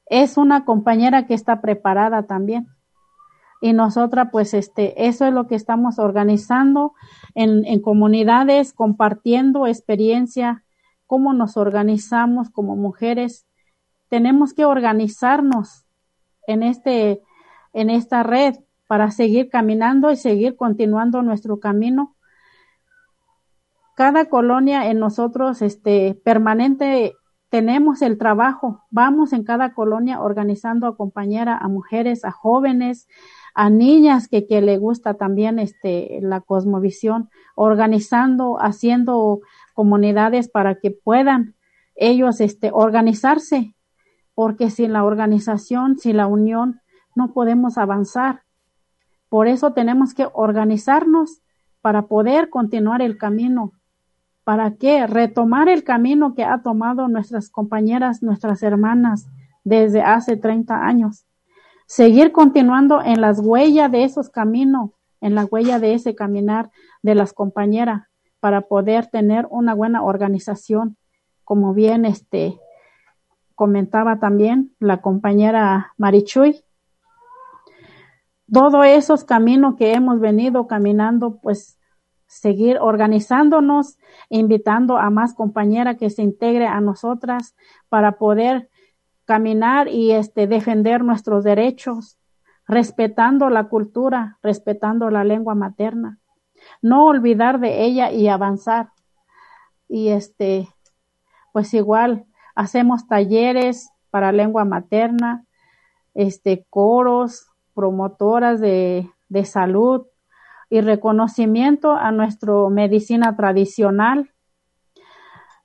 es una compañera que está preparada también. Y nosotras, pues, este, eso es lo que estamos organizando en, en comunidades, compartiendo experiencia, cómo nos organizamos como mujeres. Tenemos que organizarnos en este, en esta red para seguir caminando y seguir continuando nuestro camino. Cada colonia en nosotros, este, permanente, tenemos el trabajo. Vamos en cada colonia organizando a compañeras, a mujeres, a jóvenes, a niñas que, que le gusta también este, la cosmovisión, organizando, haciendo comunidades para que puedan ellos este, organizarse, porque sin la organización, sin la unión, no podemos avanzar. Por eso tenemos que organizarnos para poder continuar el camino. ¿Para qué? Retomar el camino que ha tomado nuestras compañeras, nuestras hermanas desde hace 30 años. Seguir continuando en las huellas de esos caminos, en la huella de ese caminar de las compañeras para poder tener una buena organización, como bien este comentaba también la compañera Marichuy, todos esos caminos que hemos venido caminando, pues seguir organizándonos, invitando a más compañeras que se integre a nosotras para poder caminar y este defender nuestros derechos, respetando la cultura, respetando la lengua materna. No olvidar de ella y avanzar. Y este pues igual hacemos talleres para lengua materna, este coros, promotoras de, de salud y reconocimiento a nuestra medicina tradicional.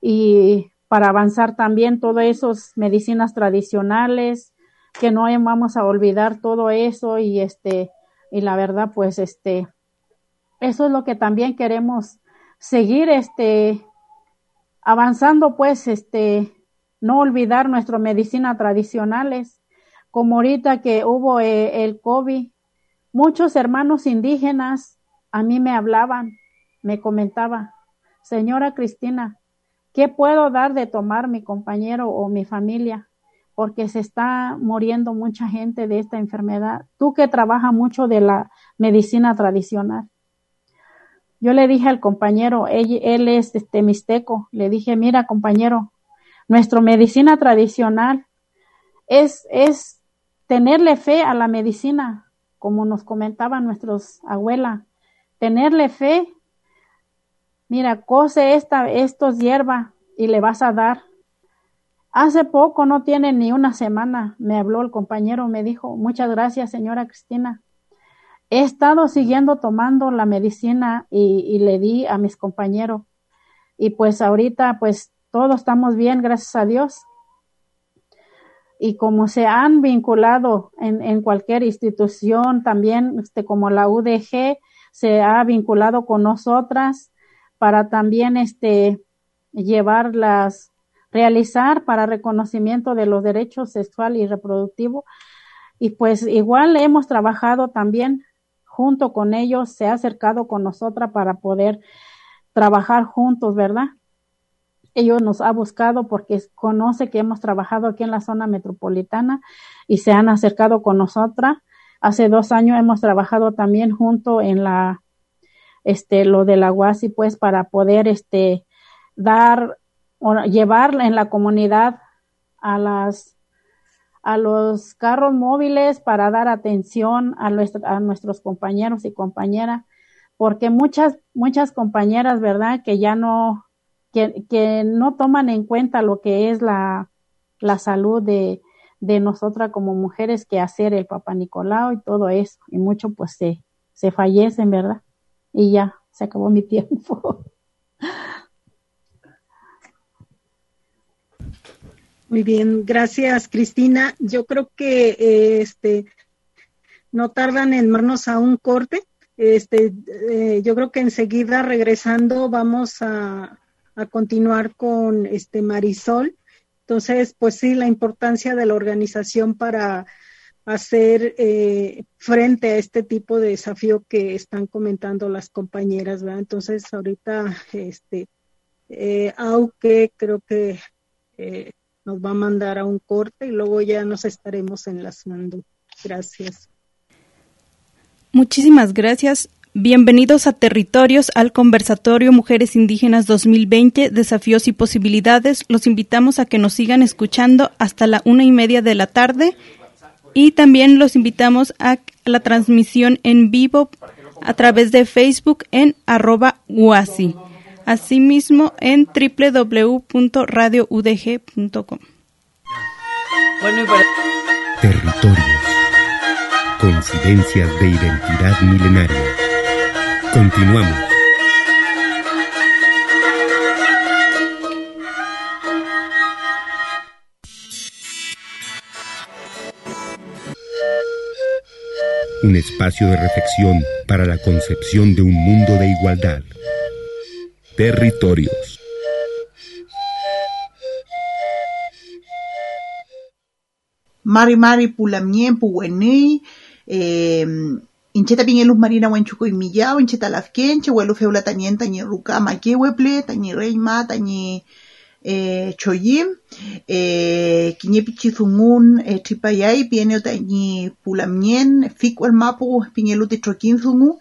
Y para avanzar también todas esas medicinas tradicionales que no vamos a olvidar todo eso y este y la verdad pues este eso es lo que también queremos seguir este avanzando pues este no olvidar nuestra medicina tradicionales como ahorita que hubo eh, el COVID, muchos hermanos indígenas a mí me hablaban, me comentaba, señora Cristina, ¿qué puedo dar de tomar mi compañero o mi familia? Porque se está muriendo mucha gente de esta enfermedad. Tú que trabajas mucho de la medicina tradicional. Yo le dije al compañero, él, él es este mixteco, le dije, mira compañero, nuestra medicina tradicional es, es tenerle fe a la medicina, como nos comentaban nuestros abuelas, tenerle fe. Mira, cose esta, estos hierba y le vas a dar. Hace poco, no tiene ni una semana, me habló el compañero, me dijo, muchas gracias, señora Cristina. He estado siguiendo tomando la medicina y, y le di a mis compañeros. Y pues ahorita, pues todos estamos bien, gracias a Dios y como se han vinculado en, en cualquier institución, también este, como la UDG se ha vinculado con nosotras para también este, llevarlas, realizar para reconocimiento de los derechos sexual y reproductivo. Y pues igual hemos trabajado también junto con ellos, se ha acercado con nosotras para poder trabajar juntos, ¿verdad? Ellos nos ha buscado porque conoce que hemos trabajado aquí en la zona metropolitana y se han acercado con nosotras. Hace dos años hemos trabajado también junto en la, este, lo de la UASI, pues, para poder, este, dar, o llevar en la comunidad a las, a los carros móviles para dar atención a, a nuestros compañeros y compañeras, porque muchas, muchas compañeras, ¿verdad?, que ya no, que, que no toman en cuenta lo que es la, la salud de, de nosotras como mujeres que hacer el Papa Nicolau y todo eso. Y mucho pues se, se fallecen, ¿verdad? Y ya, se acabó mi tiempo. Muy bien, gracias Cristina. Yo creo que eh, este no tardan en darnos a un corte. Este, eh, yo creo que enseguida regresando vamos a, a, continuar con este Marisol. Entonces, pues sí, la importancia de la organización para hacer eh, frente a este tipo de desafío que están comentando las compañeras, ¿verdad? Entonces, ahorita, este, eh, aunque creo que eh, nos va a mandar a un corte y luego ya nos estaremos enlazando. Gracias. Muchísimas gracias. Bienvenidos a Territorios, al conversatorio Mujeres Indígenas 2020, Desafíos y Posibilidades. Los invitamos a que nos sigan escuchando hasta la una y media de la tarde y también los invitamos a la transmisión en vivo a través de Facebook en arroba UASI. Asimismo en www.radioudg.com. Territorios. Coincidencias de identidad milenaria. Continuamos. Un espacio de reflexión para la concepción de un mundo de igualdad. Territorios. Mari Mari Pulamien Puwenei, eh, Incheta pinyelup marina huenchukuy millao, inchetalafquenche, huelufeula también tañe rucama quehueple, tañe reima, tañe eh, choyim, eh, quiñepi chizungun eh, tripayay, pieneo tañe pulamien, ficuel mapu, piñelute troquinzungu,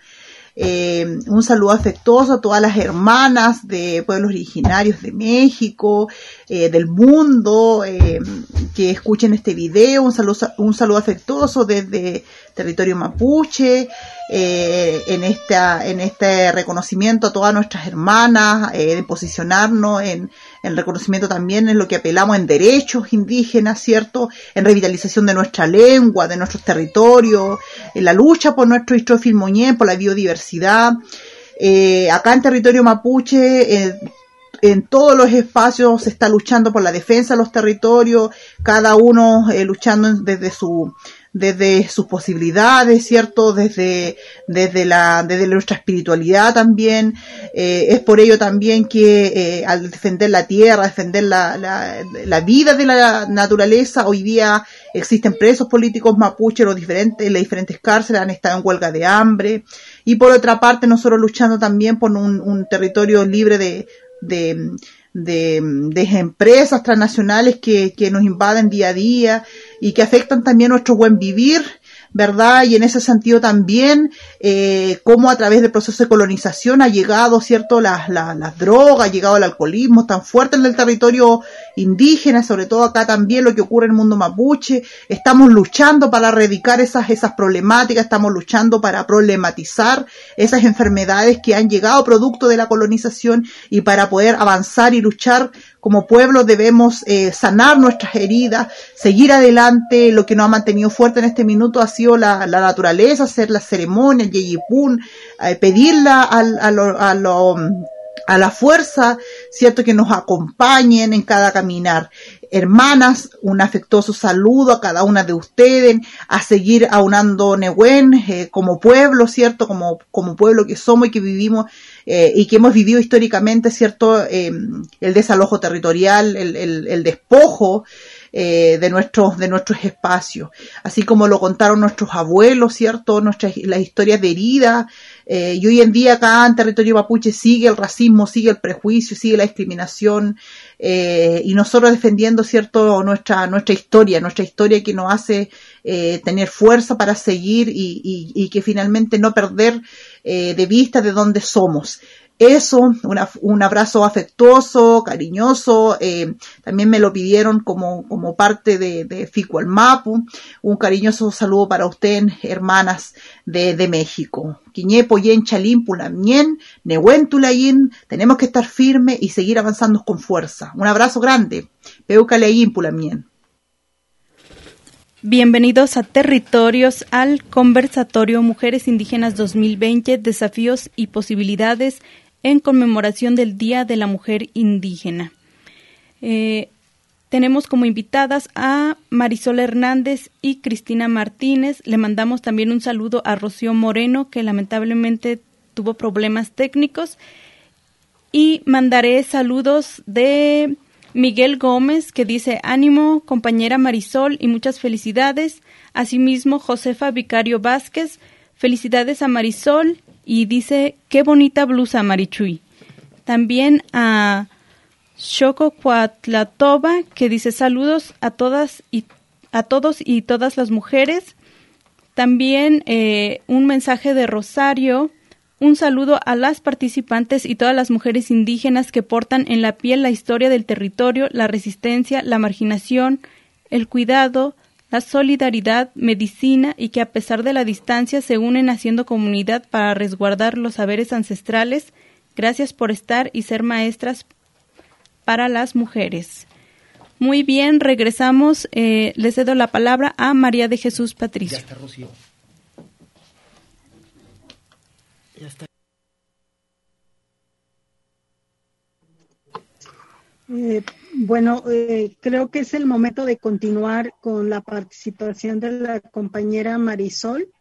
eh, un saludo afectuoso a todas las hermanas de pueblos originarios de México, eh, del mundo, eh, que escuchen este video. Un saludo, un saludo afectuoso desde territorio mapuche, en, esta, en este reconocimiento a todas nuestras hermanas, de posicionarnos en en reconocimiento también en lo que apelamos en derechos indígenas, ¿cierto? En revitalización de nuestra lengua, de nuestros territorios, en la lucha por nuestro histrofil moñé, por la biodiversidad. Eh, acá en territorio mapuche, eh, en todos los espacios se está luchando por la defensa de los territorios, cada uno eh, luchando desde su desde sus posibilidades, ¿cierto? Desde, desde, la, desde nuestra espiritualidad también. Eh, es por ello también que eh, al defender la tierra, defender la, la, vida de la naturaleza, hoy día existen presos políticos mapuches, los diferentes, en las diferentes cárceles han estado en huelga de hambre. Y por otra parte, nosotros luchando también por un, un territorio libre de, de de, de empresas transnacionales que, que nos invaden día a día y que afectan también nuestro buen vivir ¿verdad? Y en ese sentido también, eh, cómo a través del proceso de colonización ha llegado, ¿cierto?, las la, la drogas, ha llegado el alcoholismo tan fuerte en el territorio indígena, sobre todo acá también lo que ocurre en el mundo mapuche. Estamos luchando para erradicar esas, esas problemáticas, estamos luchando para problematizar esas enfermedades que han llegado producto de la colonización y para poder avanzar y luchar como pueblo debemos eh, sanar nuestras heridas, seguir adelante. Lo que nos ha mantenido fuerte en este minuto ha sido la, la naturaleza, hacer la ceremonia, el yeyipún, eh, pedirla a, a, lo, a, lo, a la fuerza, cierto, que nos acompañen en cada caminar. Hermanas, un afectuoso saludo a cada una de ustedes, a seguir aunando Nehuen eh, como pueblo, cierto, como, como pueblo que somos y que vivimos eh, y que hemos vivido históricamente, ¿cierto? Eh, el desalojo territorial, el, el, despojo eh, de nuestros de nuestros espacios, así como lo contaron nuestros abuelos, ¿cierto? Nuestras las historias de herida. Eh, y hoy en día acá en territorio mapuche sigue el racismo, sigue el prejuicio, sigue la discriminación, eh, y nosotros defendiendo, ¿cierto?, nuestra, nuestra historia, nuestra historia que nos hace eh, tener fuerza para seguir y, y, y que finalmente no perder eh, de vista de dónde somos. Eso, una, un abrazo afectuoso, cariñoso, eh, también me lo pidieron como, como parte de, de Fico al Mapu, un cariñoso saludo para ustedes, hermanas de, de México. Quiñepo, Yen, Chalín, Pulamien, Nehuentulayin, tenemos que estar firmes y seguir avanzando con fuerza. Un abrazo grande. Peucaleyin, Pulamien. Bienvenidos a Territorios, al conversatorio Mujeres Indígenas 2020, Desafíos y Posibilidades en conmemoración del Día de la Mujer Indígena. Eh, tenemos como invitadas a Marisol Hernández y Cristina Martínez. Le mandamos también un saludo a Rocío Moreno, que lamentablemente tuvo problemas técnicos. Y mandaré saludos de Miguel Gómez, que dice ánimo, compañera Marisol, y muchas felicidades. Asimismo, Josefa Vicario Vázquez, felicidades a Marisol, y dice qué bonita blusa, Marichuy. También a Shoko Cuatlatoba, que dice saludos a todas y a todos y todas las mujeres. También eh, un mensaje de Rosario un saludo a las participantes y todas las mujeres indígenas que portan en la piel la historia del territorio, la resistencia, la marginación, el cuidado, la solidaridad, medicina y que a pesar de la distancia se unen haciendo comunidad para resguardar los saberes ancestrales. Gracias por estar y ser maestras para las mujeres. Muy bien, regresamos. Eh, le cedo la palabra a María de Jesús Patricio. Eh, bueno, eh, creo que es el momento de continuar con la participación de la compañera Marisol,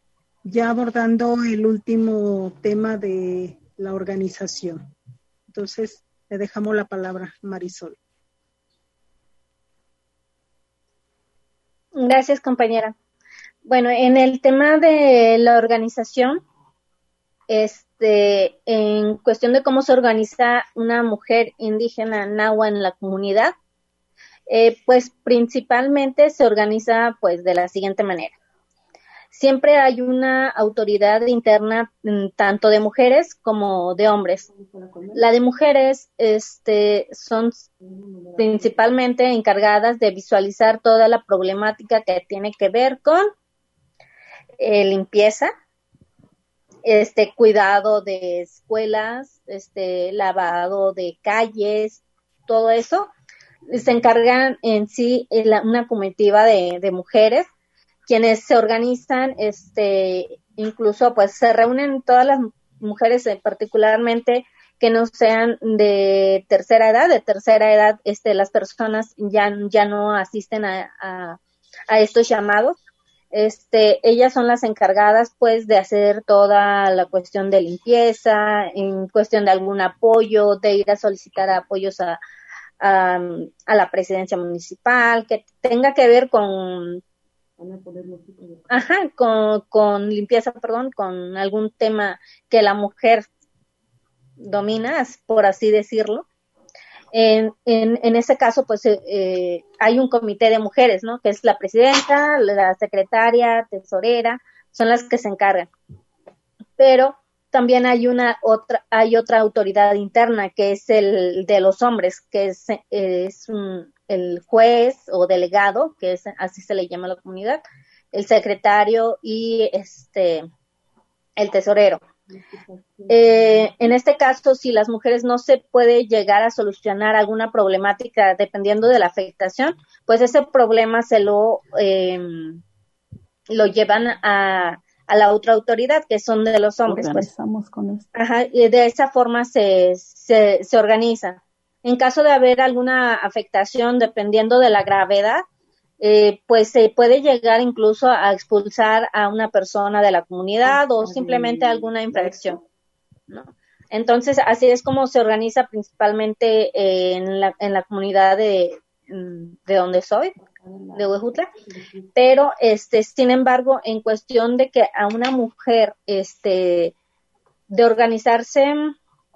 ya abordando el último tema de la organización. Entonces, le dejamos la palabra, Marisol. Gracias, compañera. Bueno, en el tema de la organización, este, en cuestión de cómo se organiza una mujer indígena nahua en la comunidad, eh, pues principalmente se organiza pues de la siguiente manera. Siempre hay una autoridad interna mm, tanto de mujeres como de hombres. La de mujeres este, son principalmente encargadas de visualizar toda la problemática que tiene que ver con eh, limpieza, este cuidado de escuelas, este lavado de calles, todo eso, se encargan en sí una comitiva de, mujeres quienes se organizan, este, incluso pues se reúnen todas las mujeres eh, particularmente que no sean de tercera edad, de tercera edad, este, las personas ya, ya no asisten a, a estos llamados, este, ellas son las encargadas pues de hacer toda la cuestión de limpieza, en cuestión de algún apoyo, de ir a solicitar apoyos a, a, la presidencia municipal, que tenga que ver con Ajá, con, con limpieza, perdón, con algún tema que la mujer domina, por así decirlo. En, en, ese caso, pues eh, eh, hay un comité de mujeres, ¿no? Que es la presidenta, la secretaria, tesorera, son las que se encargan. Pero también hay una otra, hay otra autoridad interna que es el de los hombres, que es, es el juez o delegado, que es así se le llama a la comunidad, el secretario y este el tesorero. Eh, en este caso, si las mujeres no se puede llegar a solucionar alguna problemática dependiendo de la afectación, pues ese problema se lo, eh, lo llevan a, a, la otra autoridad, que son de los hombres. Pues. con esto. Ajá, y de esa forma se, se, se organiza. En caso de haber alguna afectación, dependiendo de la gravedad, eh, pues se puede llegar incluso a expulsar a una persona de la comunidad o simplemente alguna infracción. ¿no? Entonces, así es como se organiza principalmente en, la, en la comunidad de, mm, de donde soy, de Huejutla, pero este, sin embargo, en cuestión de que a una mujer, este, de organizarse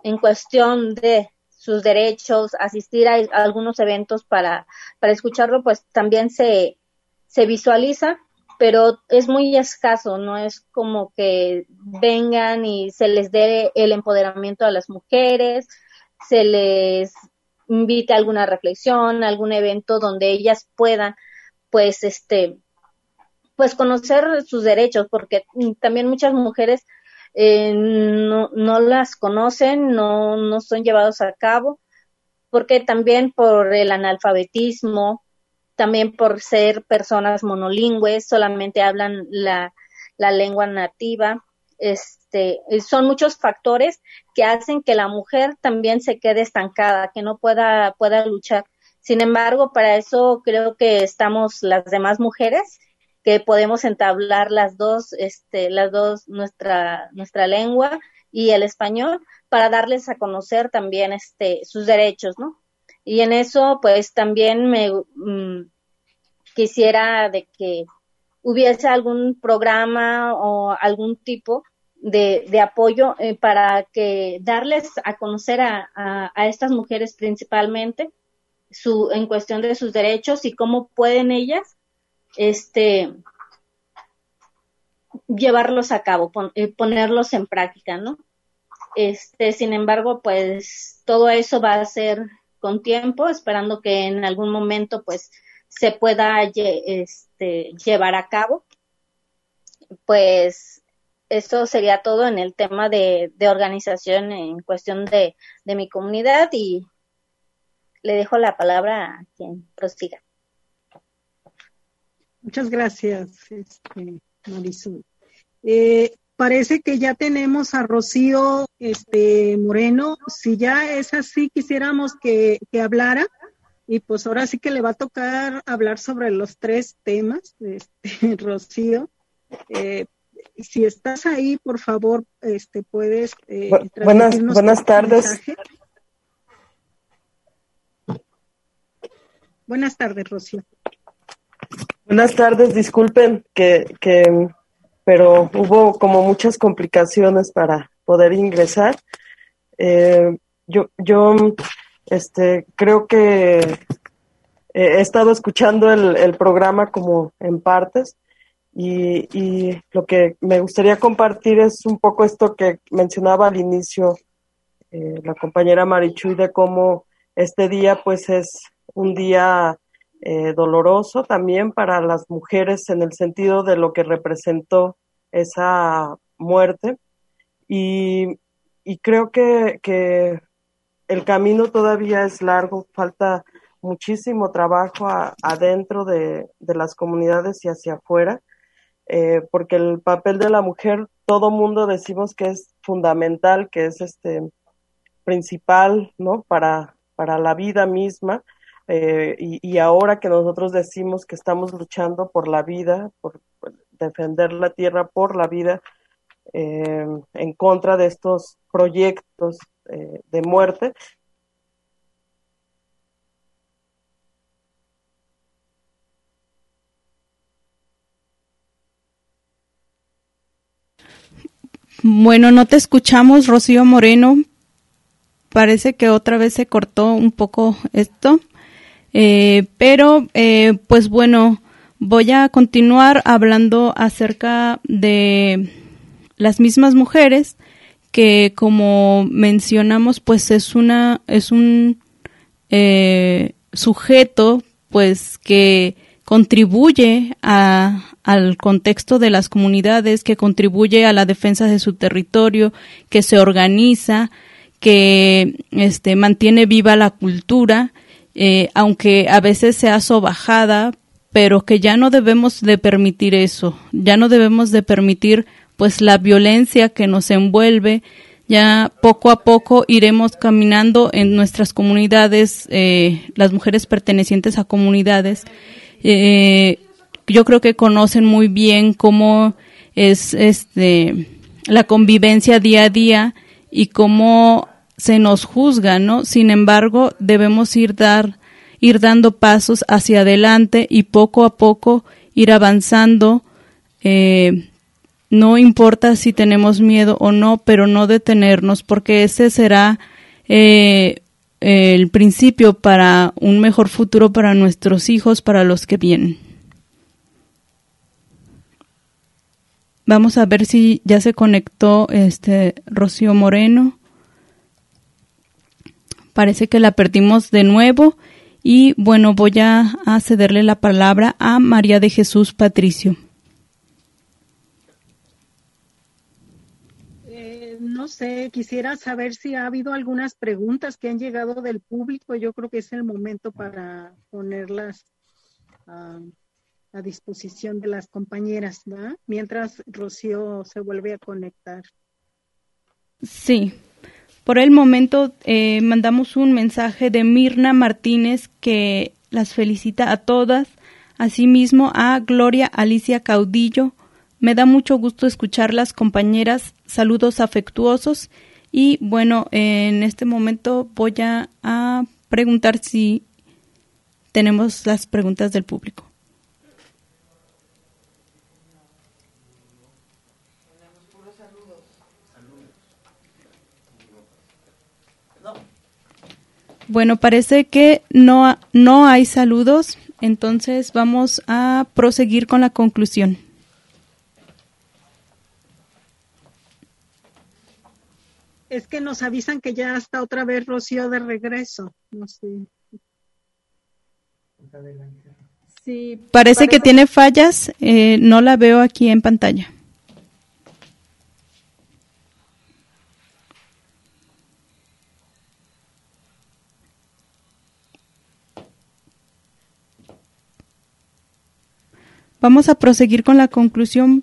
en cuestión de sus derechos, asistir a, algunos eventos para, para escucharlo, pues también se, se visualiza, pero es muy escaso, no es como que vengan y se les dé el empoderamiento a las mujeres, se les invite a alguna reflexión, algún evento donde ellas puedan, pues, este, pues conocer sus derechos, porque también muchas mujeres eh, no, no las conocen, no, no son llevados a cabo, porque también por el analfabetismo, también por ser personas monolingües, solamente hablan la, la lengua nativa. Este, son muchos factores que hacen que la mujer también se quede estancada, que no pueda, pueda luchar. Sin embargo, para eso creo que estamos las demás mujeres que podemos entablar las dos, este, las dos, nuestra, nuestra lengua y el español para darles a conocer también este, sus derechos, ¿no? Y en eso, pues también me mm, quisiera de que hubiese algún programa o algún tipo de, de apoyo eh, para que darles a conocer a, a, estas mujeres principalmente su, en cuestión de sus derechos y cómo pueden ellas este llevarlos a cabo, eh, ponerlos en práctica, ¿no? Este, sin embargo, pues todo eso va a ser con tiempo, esperando que en algún momento pues se pueda este, llevar a cabo. Pues eso sería todo en el tema de, organización en cuestión de, de, mi comunidad y le dejo la palabra a quien prosiga. Muchas gracias, este, Marisol. Eh, parece que ya tenemos a Rocío este, Moreno. Si ya es así, quisiéramos que, que hablara. Y pues ahora sí que le va a tocar hablar sobre los tres temas, este, Rocío. Eh, si estás ahí, por favor, este, puedes. Eh, buenas, buenas tardes. Buenas tardes, Rocío. Buenas tardes, disculpen que, que pero hubo como muchas complicaciones para poder ingresar. Eh, yo, yo este, creo que he estado escuchando el, el programa como en partes y, y, lo que me gustaría compartir es un poco esto que mencionaba al inicio eh, la compañera Marichuy de cómo este día pues es un día eh, doloroso también para las mujeres en el sentido de lo que representó esa muerte. Y, y creo que, que, el camino todavía es largo, falta muchísimo trabajo adentro de, de, las comunidades y hacia afuera, eh, porque el papel de la mujer, todo mundo decimos que es fundamental, que es este principal, ¿no? Para, para la vida misma, eh, y, ahora que nosotros decimos que estamos luchando por la vida, por, defender la tierra por la vida, eh, en contra de estos proyectos eh, de muerte, Bueno, no te escuchamos, Rocío Moreno. Parece que otra vez se cortó un poco esto. Eh, pero, eh, pues bueno, voy a continuar hablando acerca de las mismas mujeres que como mencionamos pues es una es un eh, sujeto pues que contribuye a, al contexto de las comunidades, que contribuye a la defensa de su territorio, que se organiza, que este, mantiene viva la cultura eh, aunque a veces sea sobajada, pero que ya no debemos de permitir eso, ya no debemos de permitir pues la violencia que nos envuelve, ya poco a poco iremos caminando en nuestras comunidades, eh, las mujeres pertenecientes a comunidades, eh, yo creo que conocen muy bien cómo es este la convivencia día a día y cómo se nos juzga, ¿no? Sin embargo, debemos ir dar ir dando pasos hacia adelante y poco a poco ir avanzando. Eh, no importa si tenemos miedo o no, pero no detenernos, porque ese será eh, el principio para un mejor futuro para nuestros hijos, para los que vienen. Vamos a ver si ya se conectó este Rocío Moreno. Parece que la perdimos de nuevo y bueno, voy a, cederle la palabra a María de Jesús Patricio. Eh, no sé, quisiera saber si ha habido algunas preguntas que han llegado del público. Yo creo que es el momento para ponerlas a, a disposición de las compañeras, ¿verdad? Mientras Rocío se vuelve a conectar. Sí. Por el momento eh, mandamos un mensaje de Mirna Martínez que las felicita a todas, asimismo a Gloria Alicia Caudillo. Me da mucho gusto escucharlas, compañeras. Saludos afectuosos. Y bueno, en este momento voy a, a preguntar si tenemos las preguntas del público. Bueno, parece que no, no hay saludos, entonces vamos a proseguir con la conclusión. Es que nos avisan que ya está otra vez Rocío de regreso. No sé. Sí, parece que tiene fallas, eh, no la veo aquí en pantalla. Vamos a proseguir con la conclusión.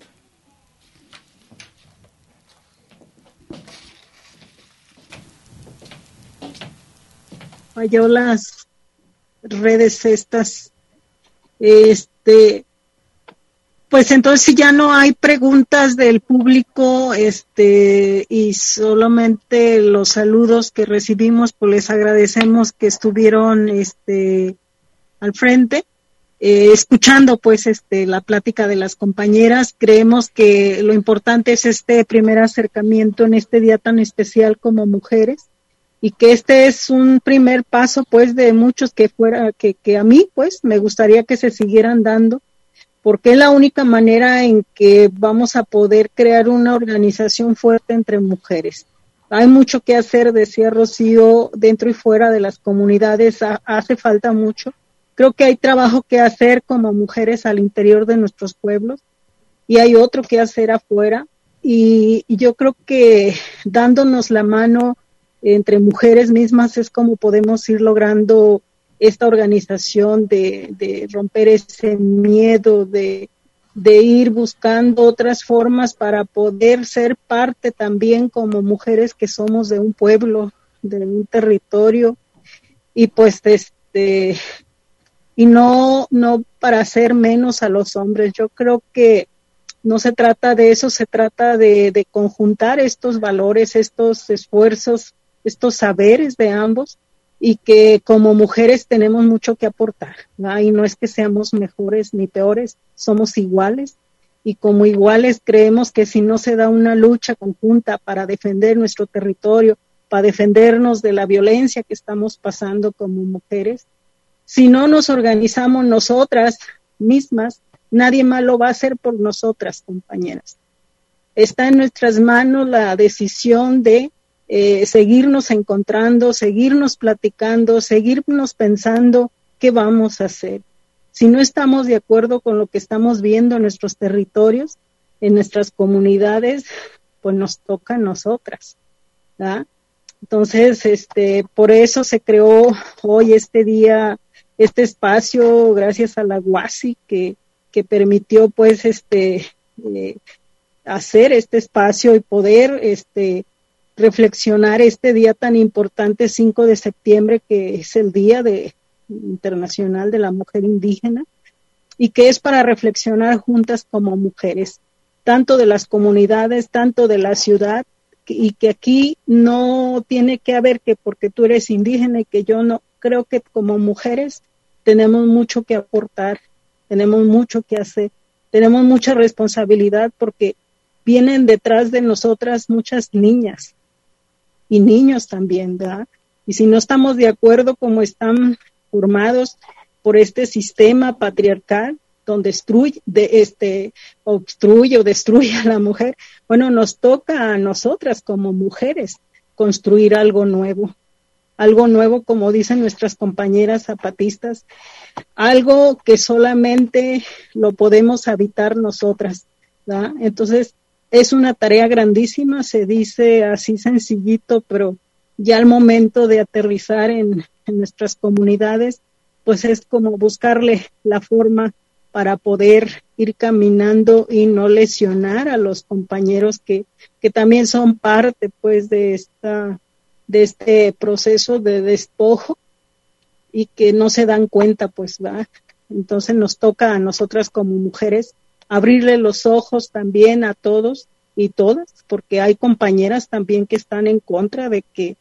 Falló las redes estas. Este, pues entonces si ya no hay preguntas del público, este, y solamente los saludos que recibimos, pues les agradecemos que estuvieron, este, al frente eh, escuchando pues este la plática de las compañeras, creemos que lo importante es este primer acercamiento en este día tan especial como mujeres y que este es un primer paso pues de muchos que fuera que, a mí pues me gustaría que se siguieran dando porque es la única manera en que vamos a poder crear una organización fuerte entre mujeres. Hay mucho que hacer, decía Rocío, dentro y fuera de las comunidades, hace falta mucho Creo que hay trabajo que hacer como mujeres al interior de nuestros pueblos y hay otro que hacer afuera. Y, yo creo que dándonos la mano entre mujeres mismas es como podemos ir logrando esta organización de, romper ese miedo, de, ir buscando otras formas para poder ser parte también como mujeres que somos de un pueblo, de un territorio. Y pues este, y no, no para hacer menos a los hombres. Yo creo que no se trata de eso, se trata de, de conjuntar estos valores, estos esfuerzos, estos saberes de ambos y que como mujeres tenemos mucho que aportar. Y no es que seamos mejores ni peores, somos iguales y como iguales creemos que si no se da una lucha conjunta para defender nuestro territorio, para defendernos de la violencia que estamos pasando como mujeres, si no nos organizamos nosotras mismas, nadie más lo va a hacer por nosotras, compañeras. Está en nuestras manos la decisión de eh, seguirnos encontrando, seguirnos platicando, seguirnos pensando qué vamos a hacer. Si no estamos de acuerdo con lo que estamos viendo en nuestros territorios, en nuestras comunidades, pues nos toca a nosotras. Entonces, este, por eso se creó hoy este día este espacio gracias a la UASI que, que permitió pues este eh, hacer este espacio y poder este reflexionar este día tan importante 5 de septiembre que es el día de internacional de la mujer indígena y que es para reflexionar juntas como mujeres tanto de las comunidades tanto de la ciudad y que aquí no tiene que haber que porque tú eres indígena y que yo no creo que como mujeres tenemos mucho que aportar, tenemos mucho que hacer, tenemos mucha responsabilidad porque vienen detrás de nosotras muchas niñas y niños también, ¿verdad? Y si no estamos de acuerdo como están formados por este sistema patriarcal, donde de este, obstruye o destruye a la mujer, bueno, nos toca a nosotras como mujeres construir algo nuevo algo nuevo, como dicen nuestras compañeras zapatistas, algo que solamente lo podemos habitar nosotras. Entonces, es una tarea grandísima, se dice así sencillito, pero ya al momento de aterrizar en, nuestras comunidades, pues es como buscarle la forma para poder ir caminando y no lesionar a los compañeros que, que también son parte pues de esta de este proceso de despojo y que no se dan cuenta pues va entonces nos toca a nosotras como mujeres abrirle los ojos también a todos y todas porque hay compañeras también que están en contra de que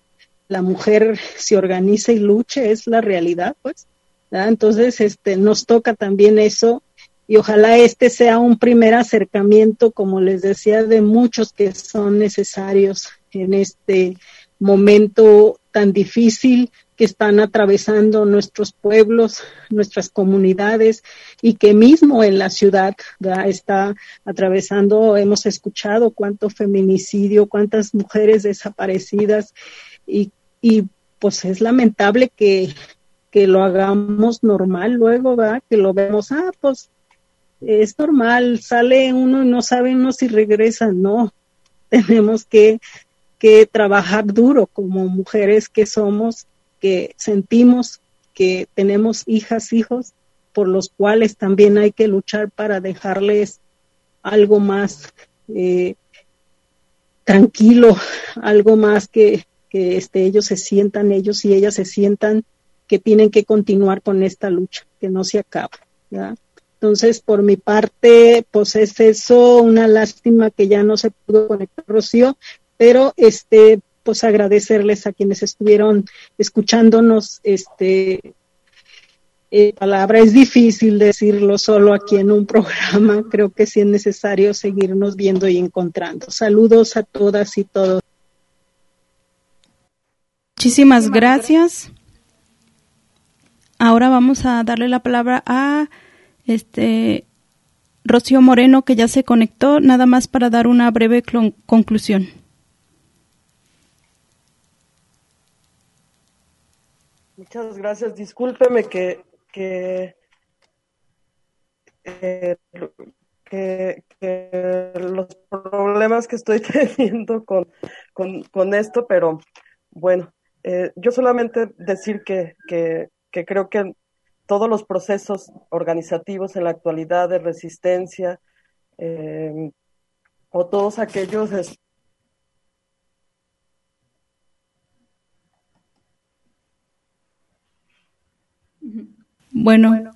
la mujer se organice y luche es la realidad pues entonces, este, nos toca también eso y ojalá este sea un primer acercamiento, como les decía, de muchos que son necesarios en este momento tan difícil que están atravesando nuestros pueblos, nuestras comunidades y que mismo en la ciudad está atravesando, hemos escuchado cuánto feminicidio, cuántas mujeres desaparecidas y, y pues es lamentable que, que lo hagamos normal luego, ¿verdad? Que lo vemos, ah, pues es normal, sale uno y no sabe uno si regresa, no. Tenemos que, que trabajar duro como mujeres que somos, que sentimos que tenemos hijas, hijos, por los cuales también hay que luchar para dejarles algo más eh, tranquilo, algo más que, que este, ellos se sientan, ellos y ellas se sientan que tienen que continuar con esta lucha, que no se acaba. Entonces, por mi parte, pues es eso, una lástima que ya no se pudo conectar Rocío, pero este, pues agradecerles a quienes estuvieron escuchándonos, este, eh, palabra es difícil decirlo solo aquí en un programa, creo que sí es necesario seguirnos viendo y encontrando. Saludos a todas y todos. Muchísimas gracias. Ahora vamos a darle la palabra a este Rocío Moreno, que ya se conectó, nada más para dar una breve conclusión. Muchas gracias. Discúlpeme que, que, eh, los problemas que estoy teniendo con, con, esto, pero bueno, eh, yo solamente decir que, que que creo que todos los procesos organizativos en la actualidad de resistencia eh, o todos aquellos bueno,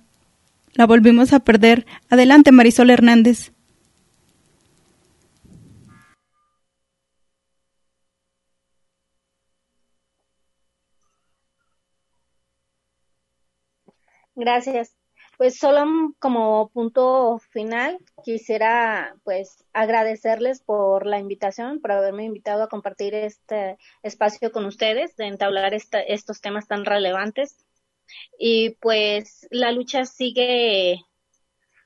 la volvimos a perder. Adelante, Marisol Hernández. Gracias. Pues solo como punto final quisiera pues agradecerles por la invitación, por haberme invitado a compartir este espacio con ustedes, de entablar estos temas tan relevantes. Y pues la lucha sigue,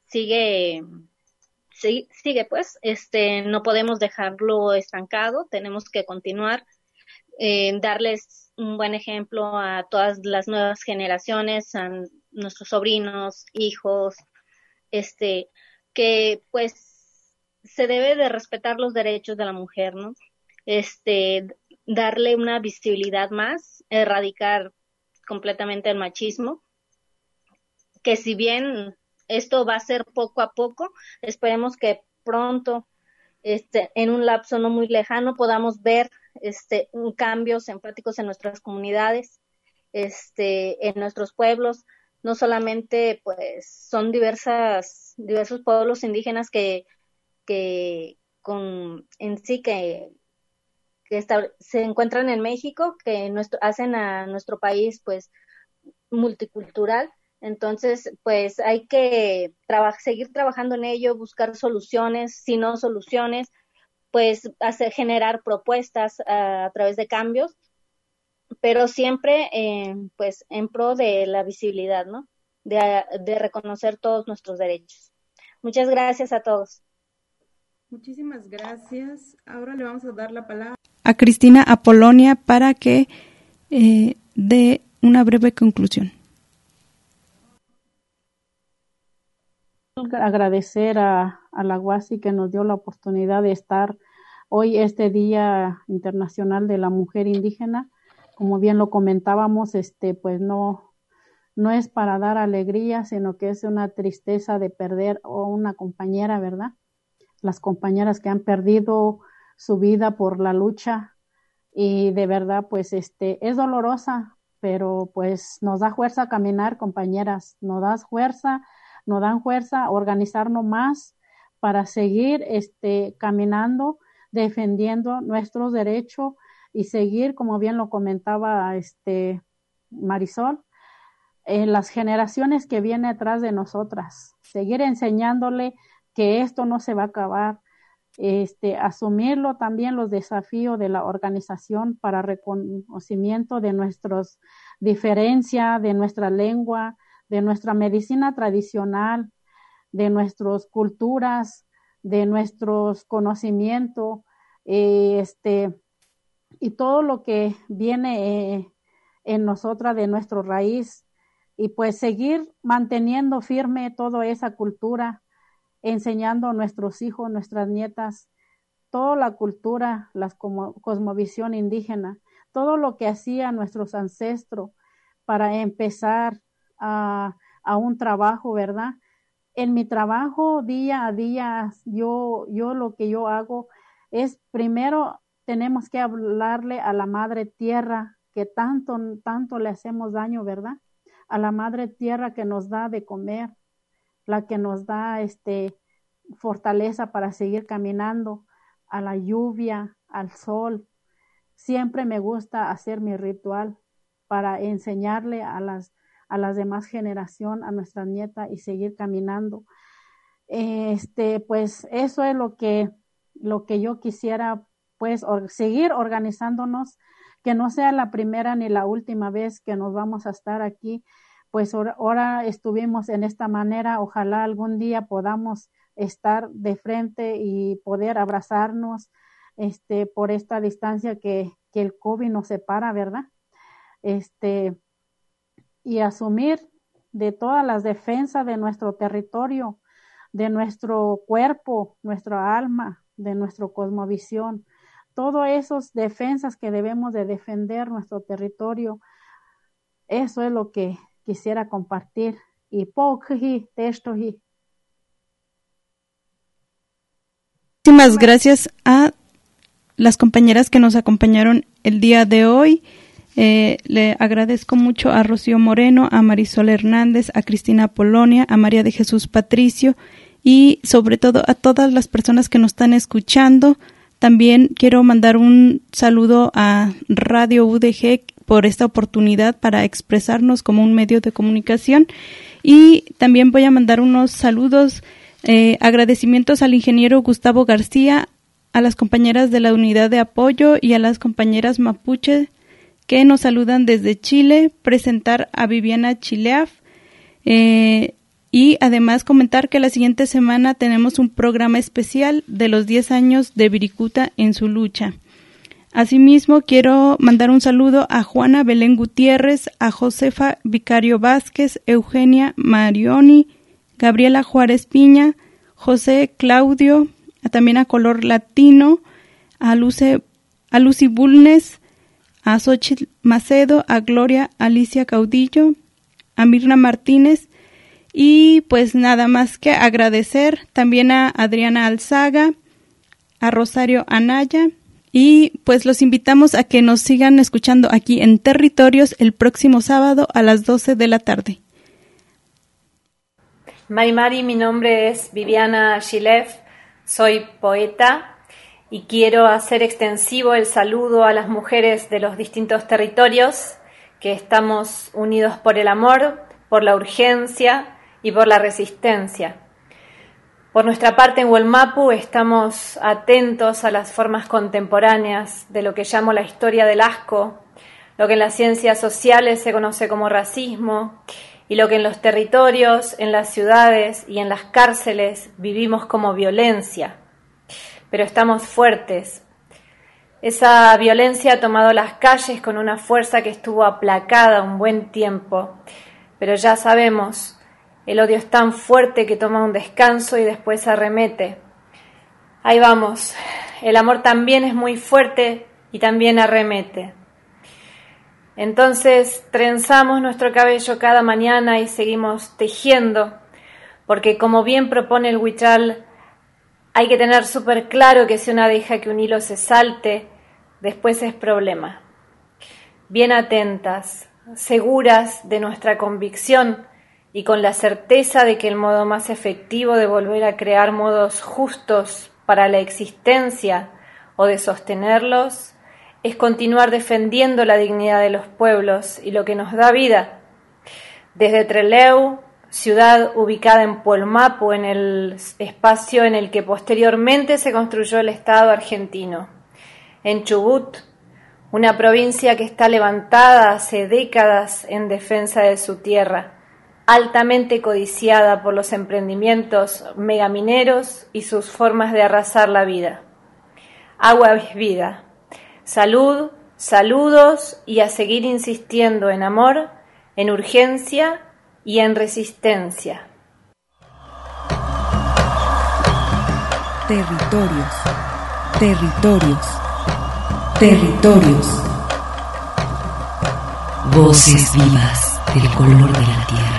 sigue, sigue, pues, este, no podemos dejarlo estancado, tenemos que continuar, eh, darles un buen ejemplo a todas las nuevas generaciones, a nuestros sobrinos, hijos, este, que pues se debe de respetar los derechos de la mujer, ¿no? Este, darle una visibilidad más, erradicar completamente el machismo, que si bien esto va a ser poco a poco, esperemos que pronto, este, en un lapso no muy lejano, podamos ver este, cambios empáticos en nuestras comunidades, este, en nuestros pueblos, no solamente pues son diversas, diversos pueblos indígenas que, que con, en sí que, que se encuentran en México, que hacen a nuestro país pues multicultural. Entonces, pues hay que seguir trabajando en ello, buscar soluciones, si no soluciones, pues hacer, generar propuestas a través de cambios pero siempre eh, pues en pro de la visibilidad, ¿no? De, de, reconocer todos nuestros derechos. Muchas gracias a todos. Muchísimas gracias. Ahora le vamos a dar la palabra a Cristina Apolonia para que eh, dé una breve conclusión. Agradecer a, a la UASI que nos dio la oportunidad de estar hoy este Día Internacional de la Mujer Indígena como bien lo comentábamos, este, pues no, no es para dar alegría, sino que es una tristeza de perder o una compañera, ¿verdad? Las compañeras que han perdido su vida por la lucha. Y de verdad, pues este, es dolorosa, pero pues nos da fuerza a caminar, compañeras, nos da fuerza, nos dan fuerza a organizarnos más para seguir este, caminando, defendiendo nuestros derechos y seguir, como bien lo comentaba este Marisol, en las generaciones que vienen atrás de nosotras, seguir enseñándole que esto no se va a acabar, este, asumirlo también los desafíos de la organización para reconocimiento de nuestras diferencias, de nuestra lengua, de nuestra medicina tradicional, de nuestras culturas, de nuestros conocimientos, este, y todo lo que viene eh, en nosotras de nuestra raíz, y pues seguir manteniendo firme toda esa cultura, enseñando a nuestros hijos, nuestras nietas, toda la cultura, la cosmovisión indígena, todo lo que hacían nuestros ancestros para empezar a, a un trabajo, ¿verdad? En mi trabajo día a día, yo, yo lo que yo hago es primero tenemos que hablarle a la madre tierra que tanto, tanto le hacemos daño, ¿verdad? A la madre tierra que nos da de comer, la que nos da este fortaleza para seguir caminando, a la lluvia, al sol. Siempre me gusta hacer mi ritual para enseñarle a las, a las demás generaciones, a nuestra nieta y seguir caminando. Este, pues eso es lo que, lo que yo quisiera, pues, seguir organizándonos, que no sea la primera ni la última vez que nos vamos a estar aquí. Pues ahora estuvimos en esta manera, ojalá algún día podamos estar de frente y poder abrazarnos este, por esta distancia que, que el COVID nos separa, ¿verdad? Este, y asumir de todas las defensas de nuestro territorio, de nuestro cuerpo, nuestra alma, de nuestra cosmovisión, todas esas defensas que debemos de defender nuestro territorio, eso es lo que quisiera compartir. Y texto Muchísimas gracias a las compañeras que nos acompañaron el día de hoy. Eh, le agradezco mucho a Rocío Moreno, a Marisol Hernández, a Cristina Polonia, a María de Jesús Patricio y sobre todo a todas las personas que nos están escuchando. También quiero mandar un saludo a Radio UDG por esta oportunidad para expresarnos como un medio de comunicación y también voy a mandar unos saludos eh, agradecimientos al ingeniero Gustavo García, a las compañeras de la unidad de apoyo y a las compañeras mapuche que nos saludan desde Chile, presentar a Viviana Chileaf eh, y además comentar que la siguiente semana tenemos un programa especial de los 10 años de Viricuta en su lucha. Asimismo, quiero mandar un saludo a Juana Belén Gutiérrez, a Josefa Vicario Vázquez, Eugenia Marioni, Gabriela Juárez Piña, José Claudio, también a Color Latino, a, Luce, a Lucy Bulnes, a Xochitl Macedo, a Gloria Alicia Caudillo, a Mirna Martínez. Y pues nada más que agradecer también a Adriana Alzaga, a Rosario Anaya y pues los invitamos a que nos sigan escuchando aquí en Territorios el próximo sábado a las 12 de la tarde. Mari Mari, mi nombre es Viviana Gilev, soy poeta y quiero hacer extensivo el saludo a las mujeres de los distintos territorios que estamos unidos por el amor, por la urgencia y por la resistencia. Por nuestra parte en Huelmapu estamos atentos a las formas contemporáneas de lo que llamo la historia del asco, lo que en las ciencias sociales se conoce como racismo y lo que en los territorios, en las ciudades y en las cárceles vivimos como violencia. Pero estamos fuertes. Esa violencia ha tomado las calles con una fuerza que estuvo aplacada un buen tiempo, pero ya sabemos, el odio es tan fuerte que toma un descanso y después arremete. Ahí vamos, el amor también es muy fuerte y también arremete. Entonces trenzamos nuestro cabello cada mañana y seguimos tejiendo, porque como bien propone el Huichal, hay que tener súper claro que si una deja que un hilo se salte, después es problema. Bien atentas, seguras de nuestra convicción y con la certeza de que el modo más efectivo de volver a crear modos justos para la existencia o de sostenerlos es continuar defendiendo la dignidad de los pueblos y lo que nos da vida. Desde Treleu, ciudad ubicada en Puelmapu, en el espacio en el que posteriormente se construyó el Estado argentino. En Chubut, una provincia que está levantada hace décadas en defensa de su tierra, altamente codiciada por los emprendimientos megamineros y sus formas de arrasar la vida. Agua es vida. Salud, saludos y a seguir insistiendo en amor, en urgencia y en resistencia. Territorios, territorios, territorios. Voces vivas del color de la tierra.